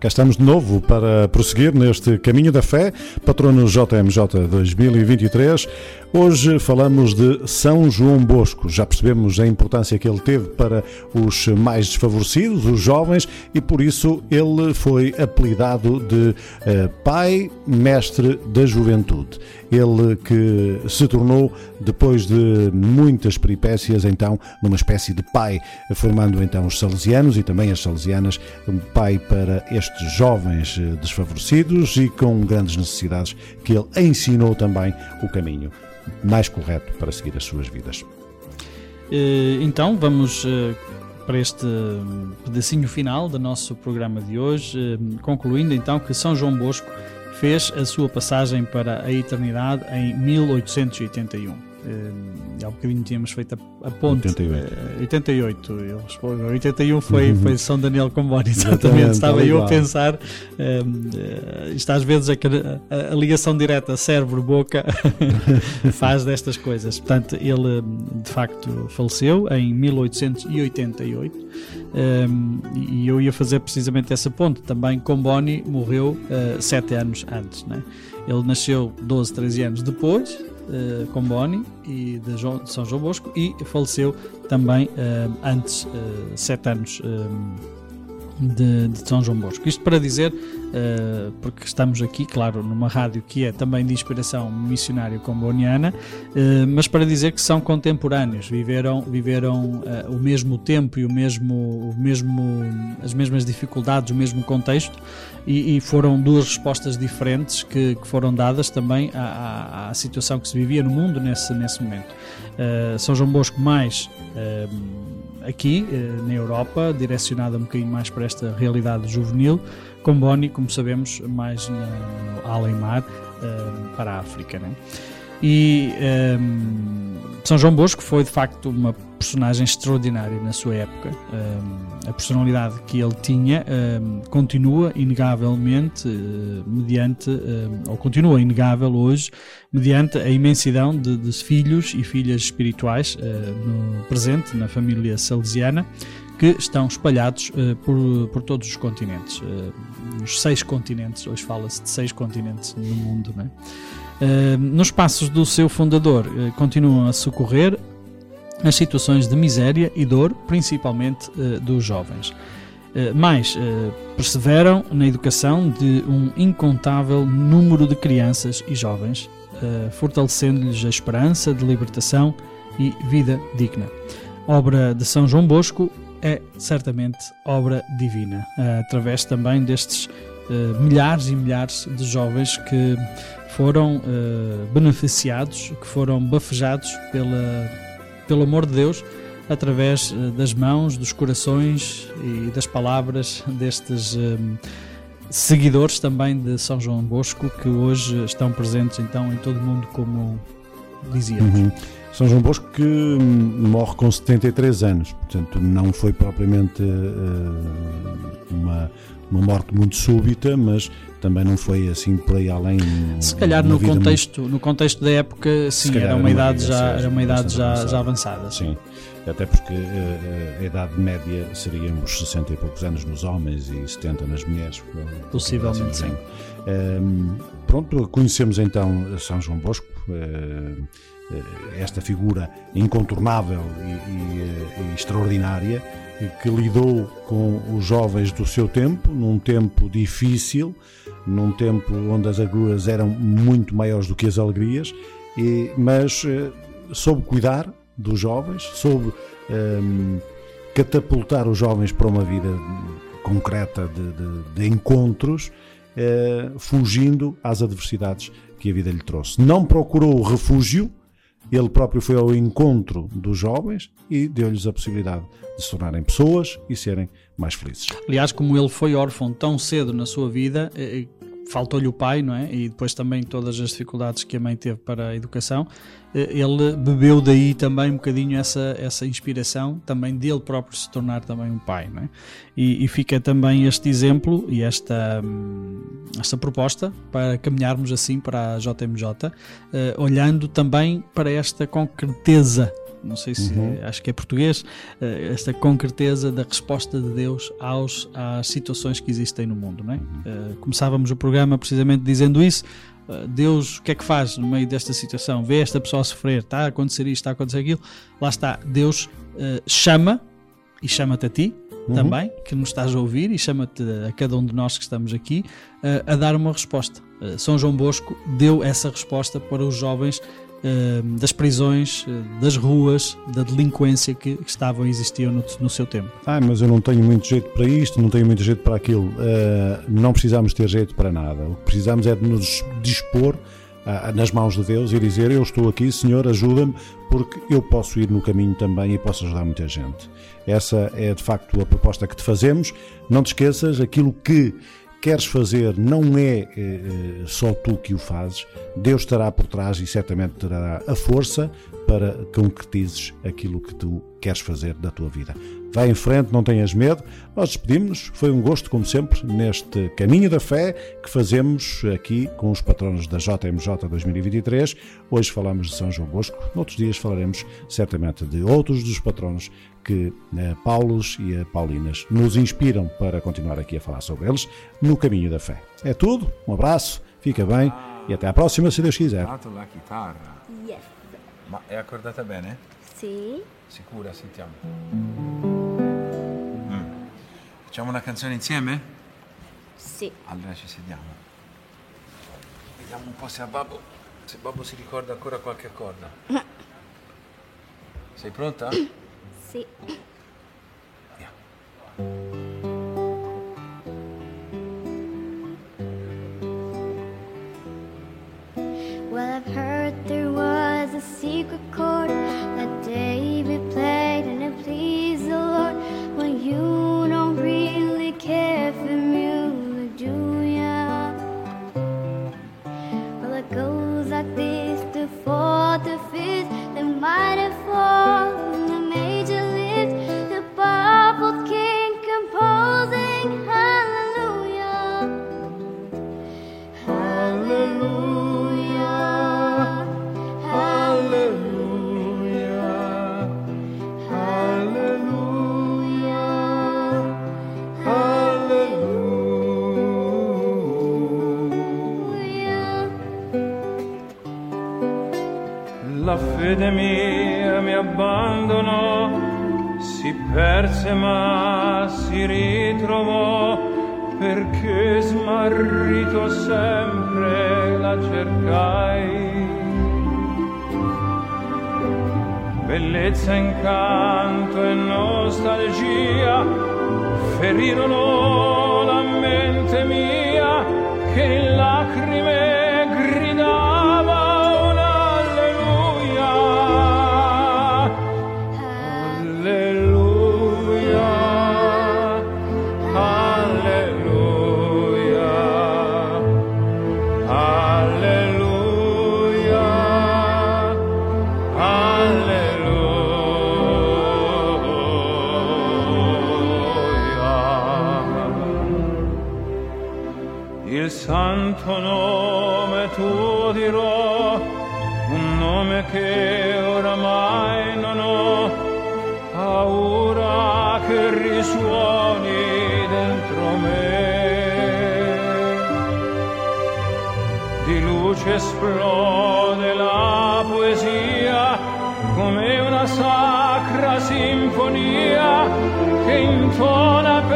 Cá estamos de novo para prosseguir neste caminho da fé, patrono JMJ 2023. Hoje falamos de São João Bosco. Já percebemos a importância que ele teve para os mais desfavorecidos, os jovens, e por isso ele foi apelidado de eh, Pai Mestre da Juventude. Ele que se tornou, depois de muitas peripécias, então, numa espécie de pai, formando então os salesianos e também as salesianas, um pai para estes jovens eh, desfavorecidos e com grandes necessidades, que ele ensinou também o caminho mais correto para seguir as suas vidas. Eh, Então vamos eh, para este hum, pedacinho final do nosso programa de hoje, hum, concluindo então que São João Bosco fez a sua passagem para a eternidade em 1881. Eh, há um bocadinho tínhamos feito a, a ponte. 88. Eh, 88. Eu respondo, 81 foi, Uhum. foi São Daniel Comboni, Exatamente, exatamente. Estava eu a pensar. eh, isto às vezes é que a, a- a ligação direta cérebro-boca faz destas coisas. Portanto, ele de facto faleceu em 1888 eh, e eu ia fazer precisamente essa ponte. Também Comboni morreu eh, sete anos antes. Né? Ele nasceu 12, 13 anos depois, eh, Comboni, e de, João- de São João Bosco, e faleceu também eh, antes, eh, sete anos eh, de, de São João Bosco. Isto para dizer, eh, porque estamos aqui, claro, numa rádio que é também de inspiração missionária comboniana, eh, mas para dizer que são contemporâneos, viveram, viveram eh, o mesmo tempo e o mesmo, o mesmo, as mesmas dificuldades, o mesmo contexto, e, e foram duas respostas diferentes que, que foram dadas também à, à- à situação que se vivia no mundo nesse, nesse momento. São João Bosco mais aqui na Europa, direcionada um bocadinho mais para esta realidade juvenil, com Boni, como sabemos, mais no, no além-mar eh, para a África. Né? E eh, São João Bosco foi de facto uma personagem extraordinária na sua época. Eh, a personalidade que ele tinha eh, continua inegavelmente, eh, mediante, ou continua inegável hoje, mediante a imensidão de, de filhos e filhas espirituais eh, no presente na família salesiana que estão espalhados eh, por, por todos os continentes, eh, nos seis continentes, hoje fala-se de seis continentes no mundo. Né? Eh, nos passos do seu fundador continuam a socorrer as situações de miséria e dor, principalmente dos jovens. Eh, perseveram na educação de um incontável número de crianças e jovens, fortalecendo-lhes a esperança de libertação e vida digna. Obra de São João Bosco é certamente obra divina, eh, através também destes eh, milhares e milhares de jovens que foram eh, beneficiados, que foram bafejados pela, pelo amor de Deus através das mãos, dos corações e das palavras destes seguidores também de São João Bosco que hoje estão presentes então em todo o mundo como dizíamos. Uhum. São João Bosco que hum, morre com 73 anos, portanto não foi propriamente eh, uma, uma morte muito súbita, mas também não foi assim por aí além. Se calhar no vida muito- contexto, no contexto da época, sim, calhar era uma idade já, era uma idade já, avançada. já avançada. Sim, até porque eh, a idade média seria uns 60 e poucos anos nos homens e 70 nas mulheres. Possivelmente, sim. Ehm, pronto, conhecemos então São João Bosco, eh, esta figura incontornável e, e, eh, e extraordinária eh, que lidou com os jovens do seu tempo, num tempo difícil, num tempo onde as agruras eram muito maiores do que as alegrias, e, mas eh, soube cuidar dos jovens, soube ehm, catapultar os jovens para uma vida concreta de, de- de encontros, eh, fugindo às adversidades que a vida lhe trouxe. Não procurou refúgio, ele próprio foi ao encontro dos jovens e deu-lhes a possibilidade de se tornarem pessoas e serem mais felizes. Aliás, como ele foi órfão tão cedo na sua vida, eh, eh, faltou-lhe o pai, não é? E depois também todas as dificuldades que a mãe teve para a educação, ele bebeu daí também um bocadinho essa, essa inspiração, também dele próprio se tornar também um pai, não é? E, e fica também este exemplo e esta, hum, esta proposta para caminharmos assim para a JMJ, eh, olhando também para esta concreteza não sei se Uhum. acho que é português, eh, esta concreteza da resposta de Deus aos, às situações que existem no mundo. Não é? Eh, Começávamos o programa precisamente dizendo isso. Eh, Deus, o que é que faz no meio desta situação? Vê esta pessoa sofrer, está a acontecer isto, está a acontecer aquilo. Lá está, Deus eh, chama e chama-te a ti Uhum. também, que nos estás a ouvir, e chama-te a cada um de nós que estamos aqui eh, a dar uma resposta. Eh, São João Bosco deu essa resposta para os jovens das prisões, eh, das ruas, da delinquência que, estavam e existiam no, no seu tempo. Ah, mas eu não tenho muito jeito para isto, não tenho muito jeito para aquilo. Ah, não precisamos ter jeito para nada. O que precisamos é de nos dispor ah, nas mãos de Deus e dizer: Eu estou aqui, Senhor, ajuda-me, porque eu posso ir no caminho também e posso ajudar muita gente. Essa é de facto a proposta que te fazemos. Não te esqueças aquilo que queres fazer não é eh, eh, só tu que o fazes, Deus estará por trás e certamente te dará a força para concretizes aquilo que tu queres fazer da tua vida. Vai em frente, não tenhas medo. Nós despedimos-nos. Foi um gosto, como sempre, neste caminho da fé que fazemos aqui com os patronos da JMJ 2023. Hoje falamos de São João Bosco. Noutros dias falaremos certamente de outros dos patronos que a Paulos e a Paulinas nos inspiram para continuar aqui a falar sobre eles no caminho da fé. É tudo. Um abraço, fica bem e até à próxima, se Deus quiser. Ma è accordata bene? Sì. Sicura? Sentiamo. Mm. Facciamo una canzone insieme? Sì. Allora ci sediamo. Vediamo un po' se a Babbo, se Babbo si ricorda ancora qualche accordo. Sei pronta? Sì. Well, a secret chord fede mia mi abbandonò, si perse ma si ritrovò, perché smarrito sempre la cercai. Bellezza, incanto e nostalgia ferirono la mente mia che in lacrime che oramai non ho, paura che risuoni dentro me. Di luce esplode la poesia come una sacra sinfonia che intona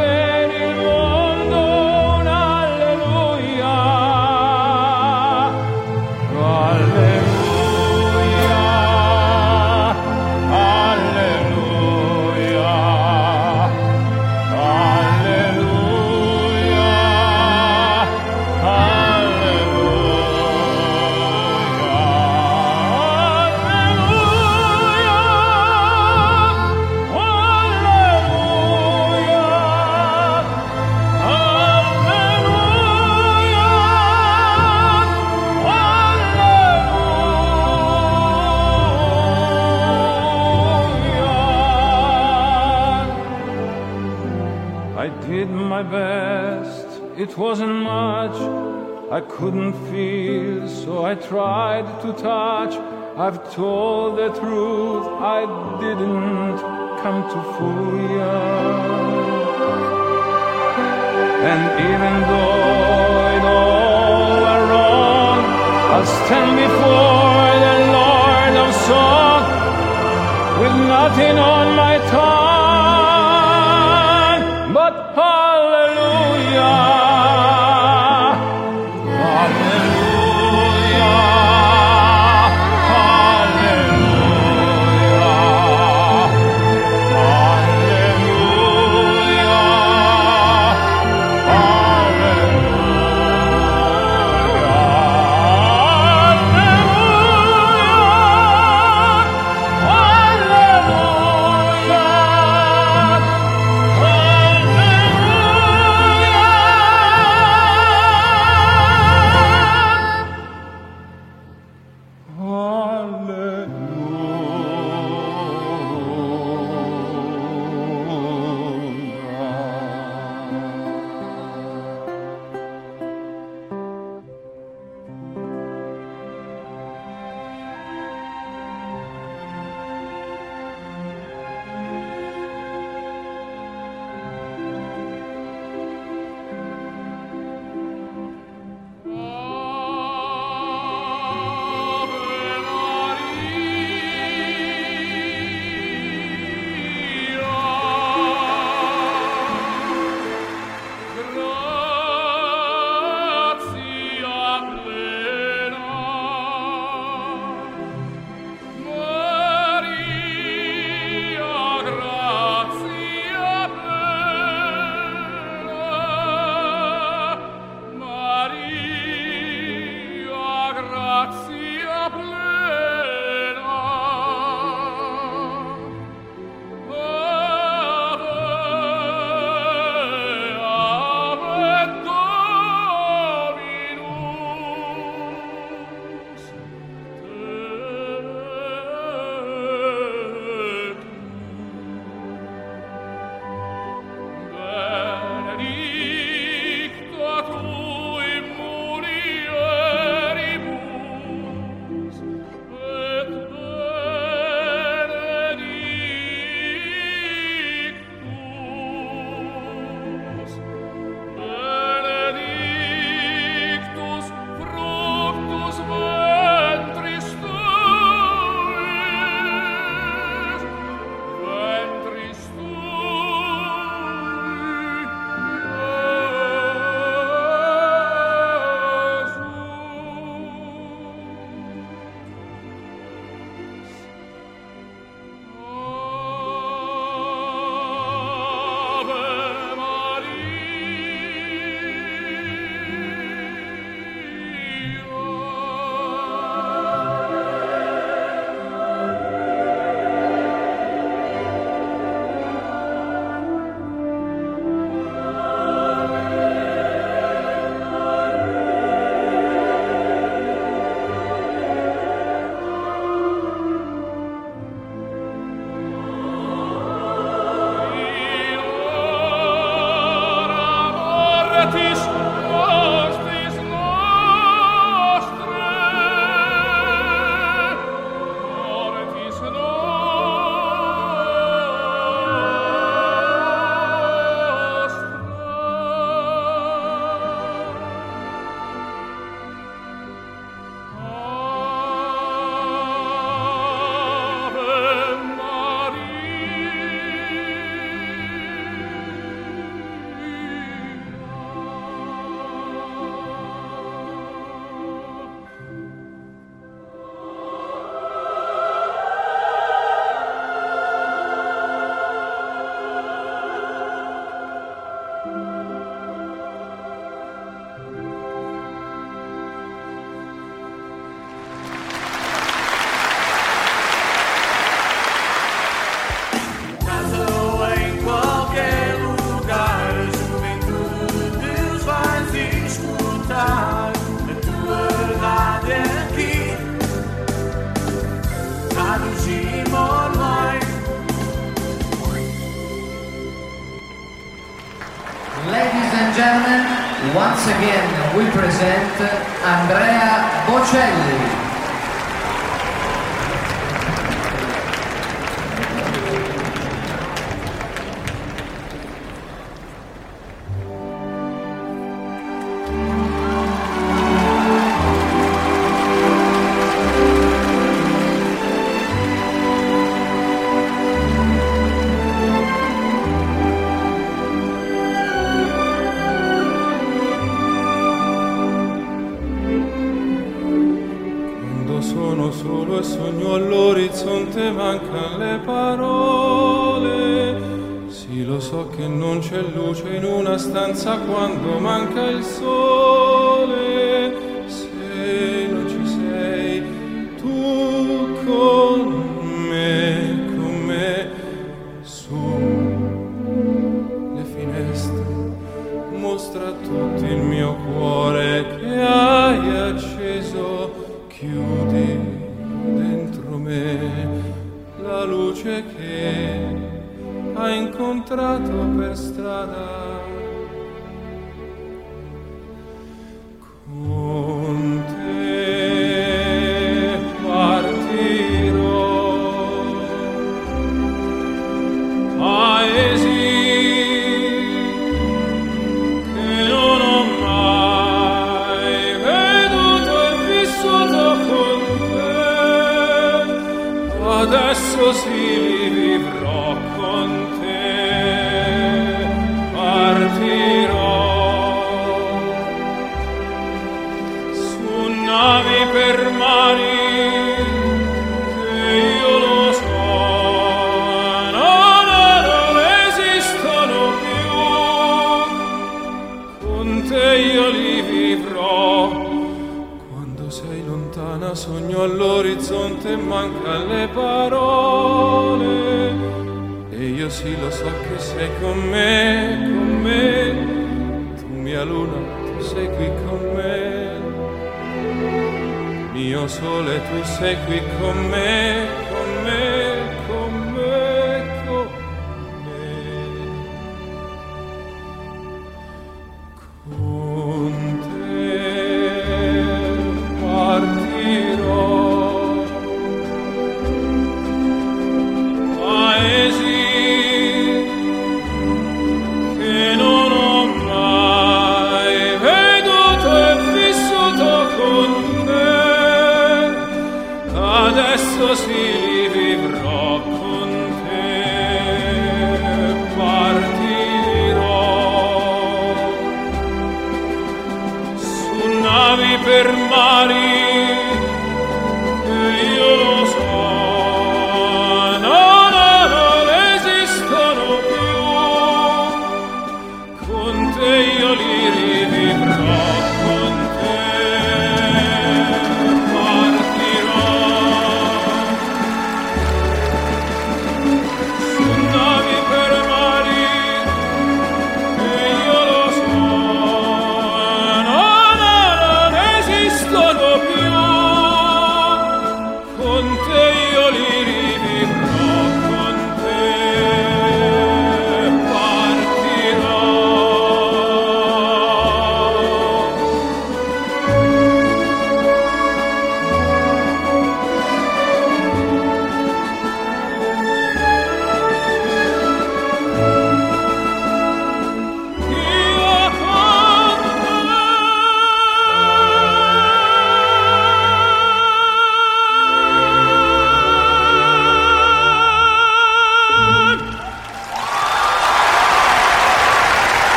I did my best, it wasn't much. I couldn't feel, so I tried to touch. I've told the truth, I didn't come to fool you. And even though it all went wrong, I'll stand before the Lord of Song with nothing on my tongue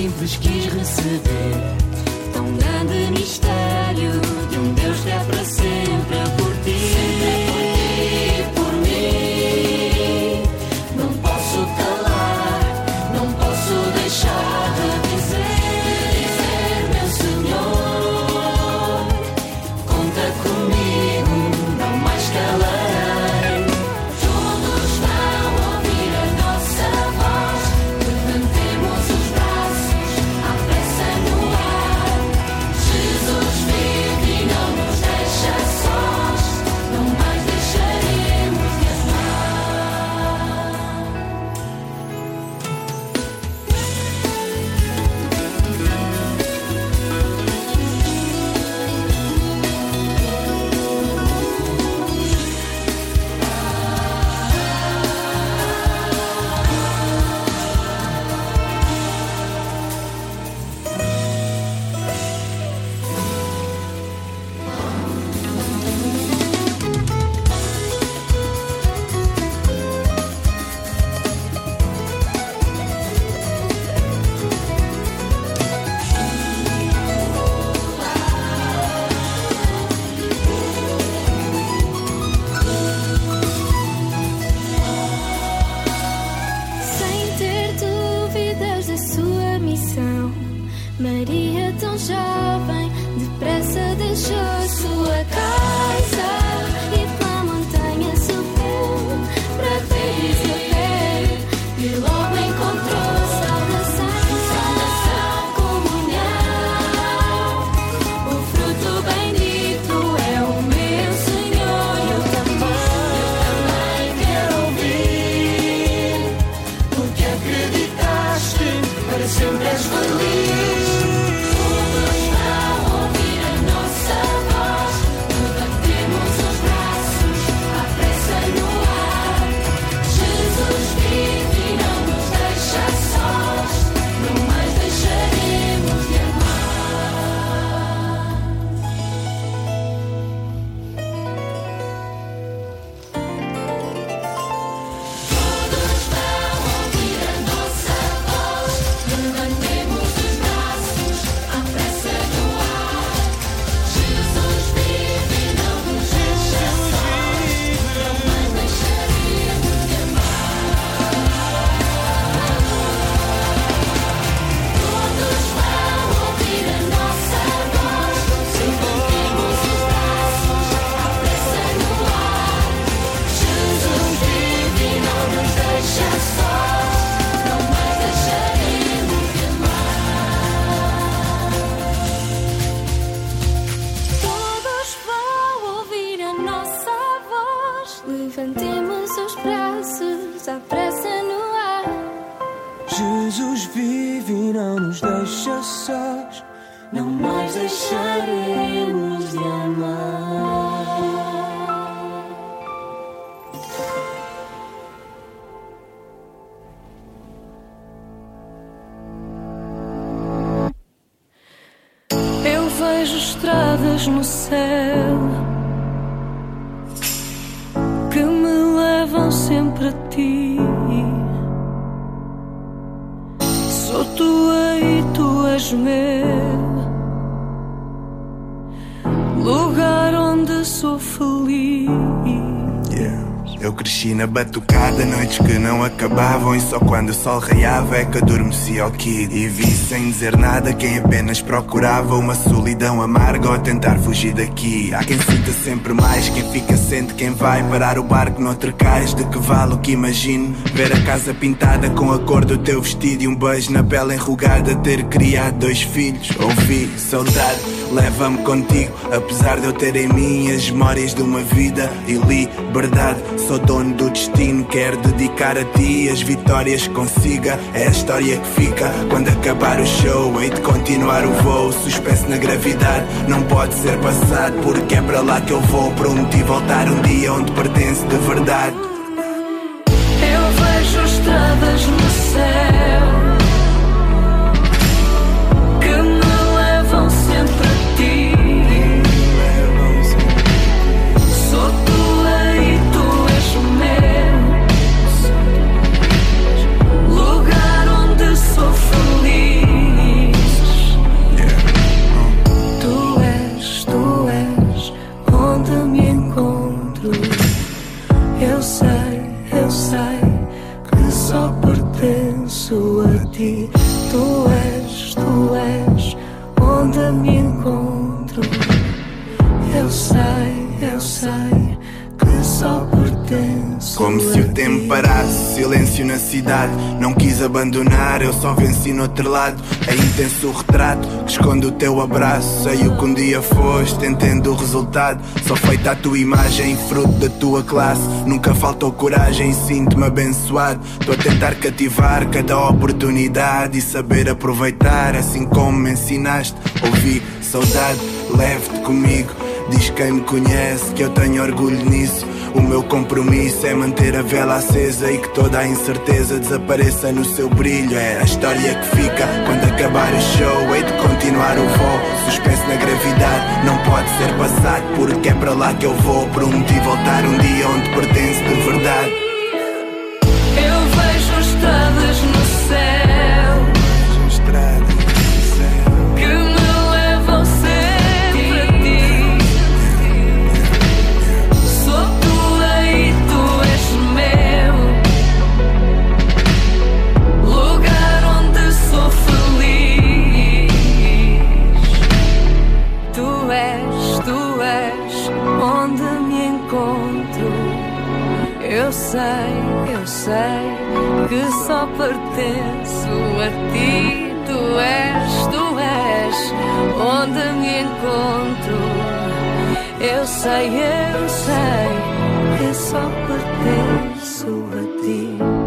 simples quis receber no céu que me levam sempre a ti. Sou tua e tu és meu lugar onde sou feliz. Eu cresci na batucada, noites que não acabavam E só quando o sol raiava é que adormecia o kid. E vi sem dizer nada quem apenas procurava Uma solidão amarga ou tentar fugir daqui. Há quem sinta sempre mais, quem fica sente quem vai Parar o barco noutro cais, de que vale o que imagino? Ver a casa pintada com a cor do teu vestido E um beijo na pele enrugada, ter criado dois filhos. Ouvi saudade, leva-me contigo Apesar de eu ter em mim as memórias de uma vida e liberdade Sou dono do destino, quero dedicar a ti as vitórias que consiga. É a história que fica quando acabar o show. Hei de continuar o voo, suspenso na gravidade. Não pode ser passado, porque é para lá que eu vou. Prometi voltar um dia onde pertence de verdade. Eu vejo estradas no céu parasse, silêncio na cidade. Não quis abandonar, eu só venci no outro lado. É intenso o retrato que esconde o teu abraço. Sei o que um dia foste, entendo o resultado. Só feita a tua imagem, fruto da tua classe. Nunca faltou coragem, sinto-me abençoado. Estou a tentar cativar cada oportunidade e saber aproveitar, assim como me ensinaste. Ouvi saudade, leve-te comigo. Diz quem me conhece que eu tenho orgulho nisso. O meu compromisso é manter a vela acesa e que toda a incerteza desapareça no seu brilho. É a história que fica quando acabar o show. Hei de continuar o voo, suspenso na gravidade. Não pode ser passado, porque é para lá que eu vou. Prometi voltar um dia onde pertence de verdade. Sei, eu sei que só pertenço a ti. Tu és, tu és onde me encontro. Eu sei, eu sei que só pertenço a ti.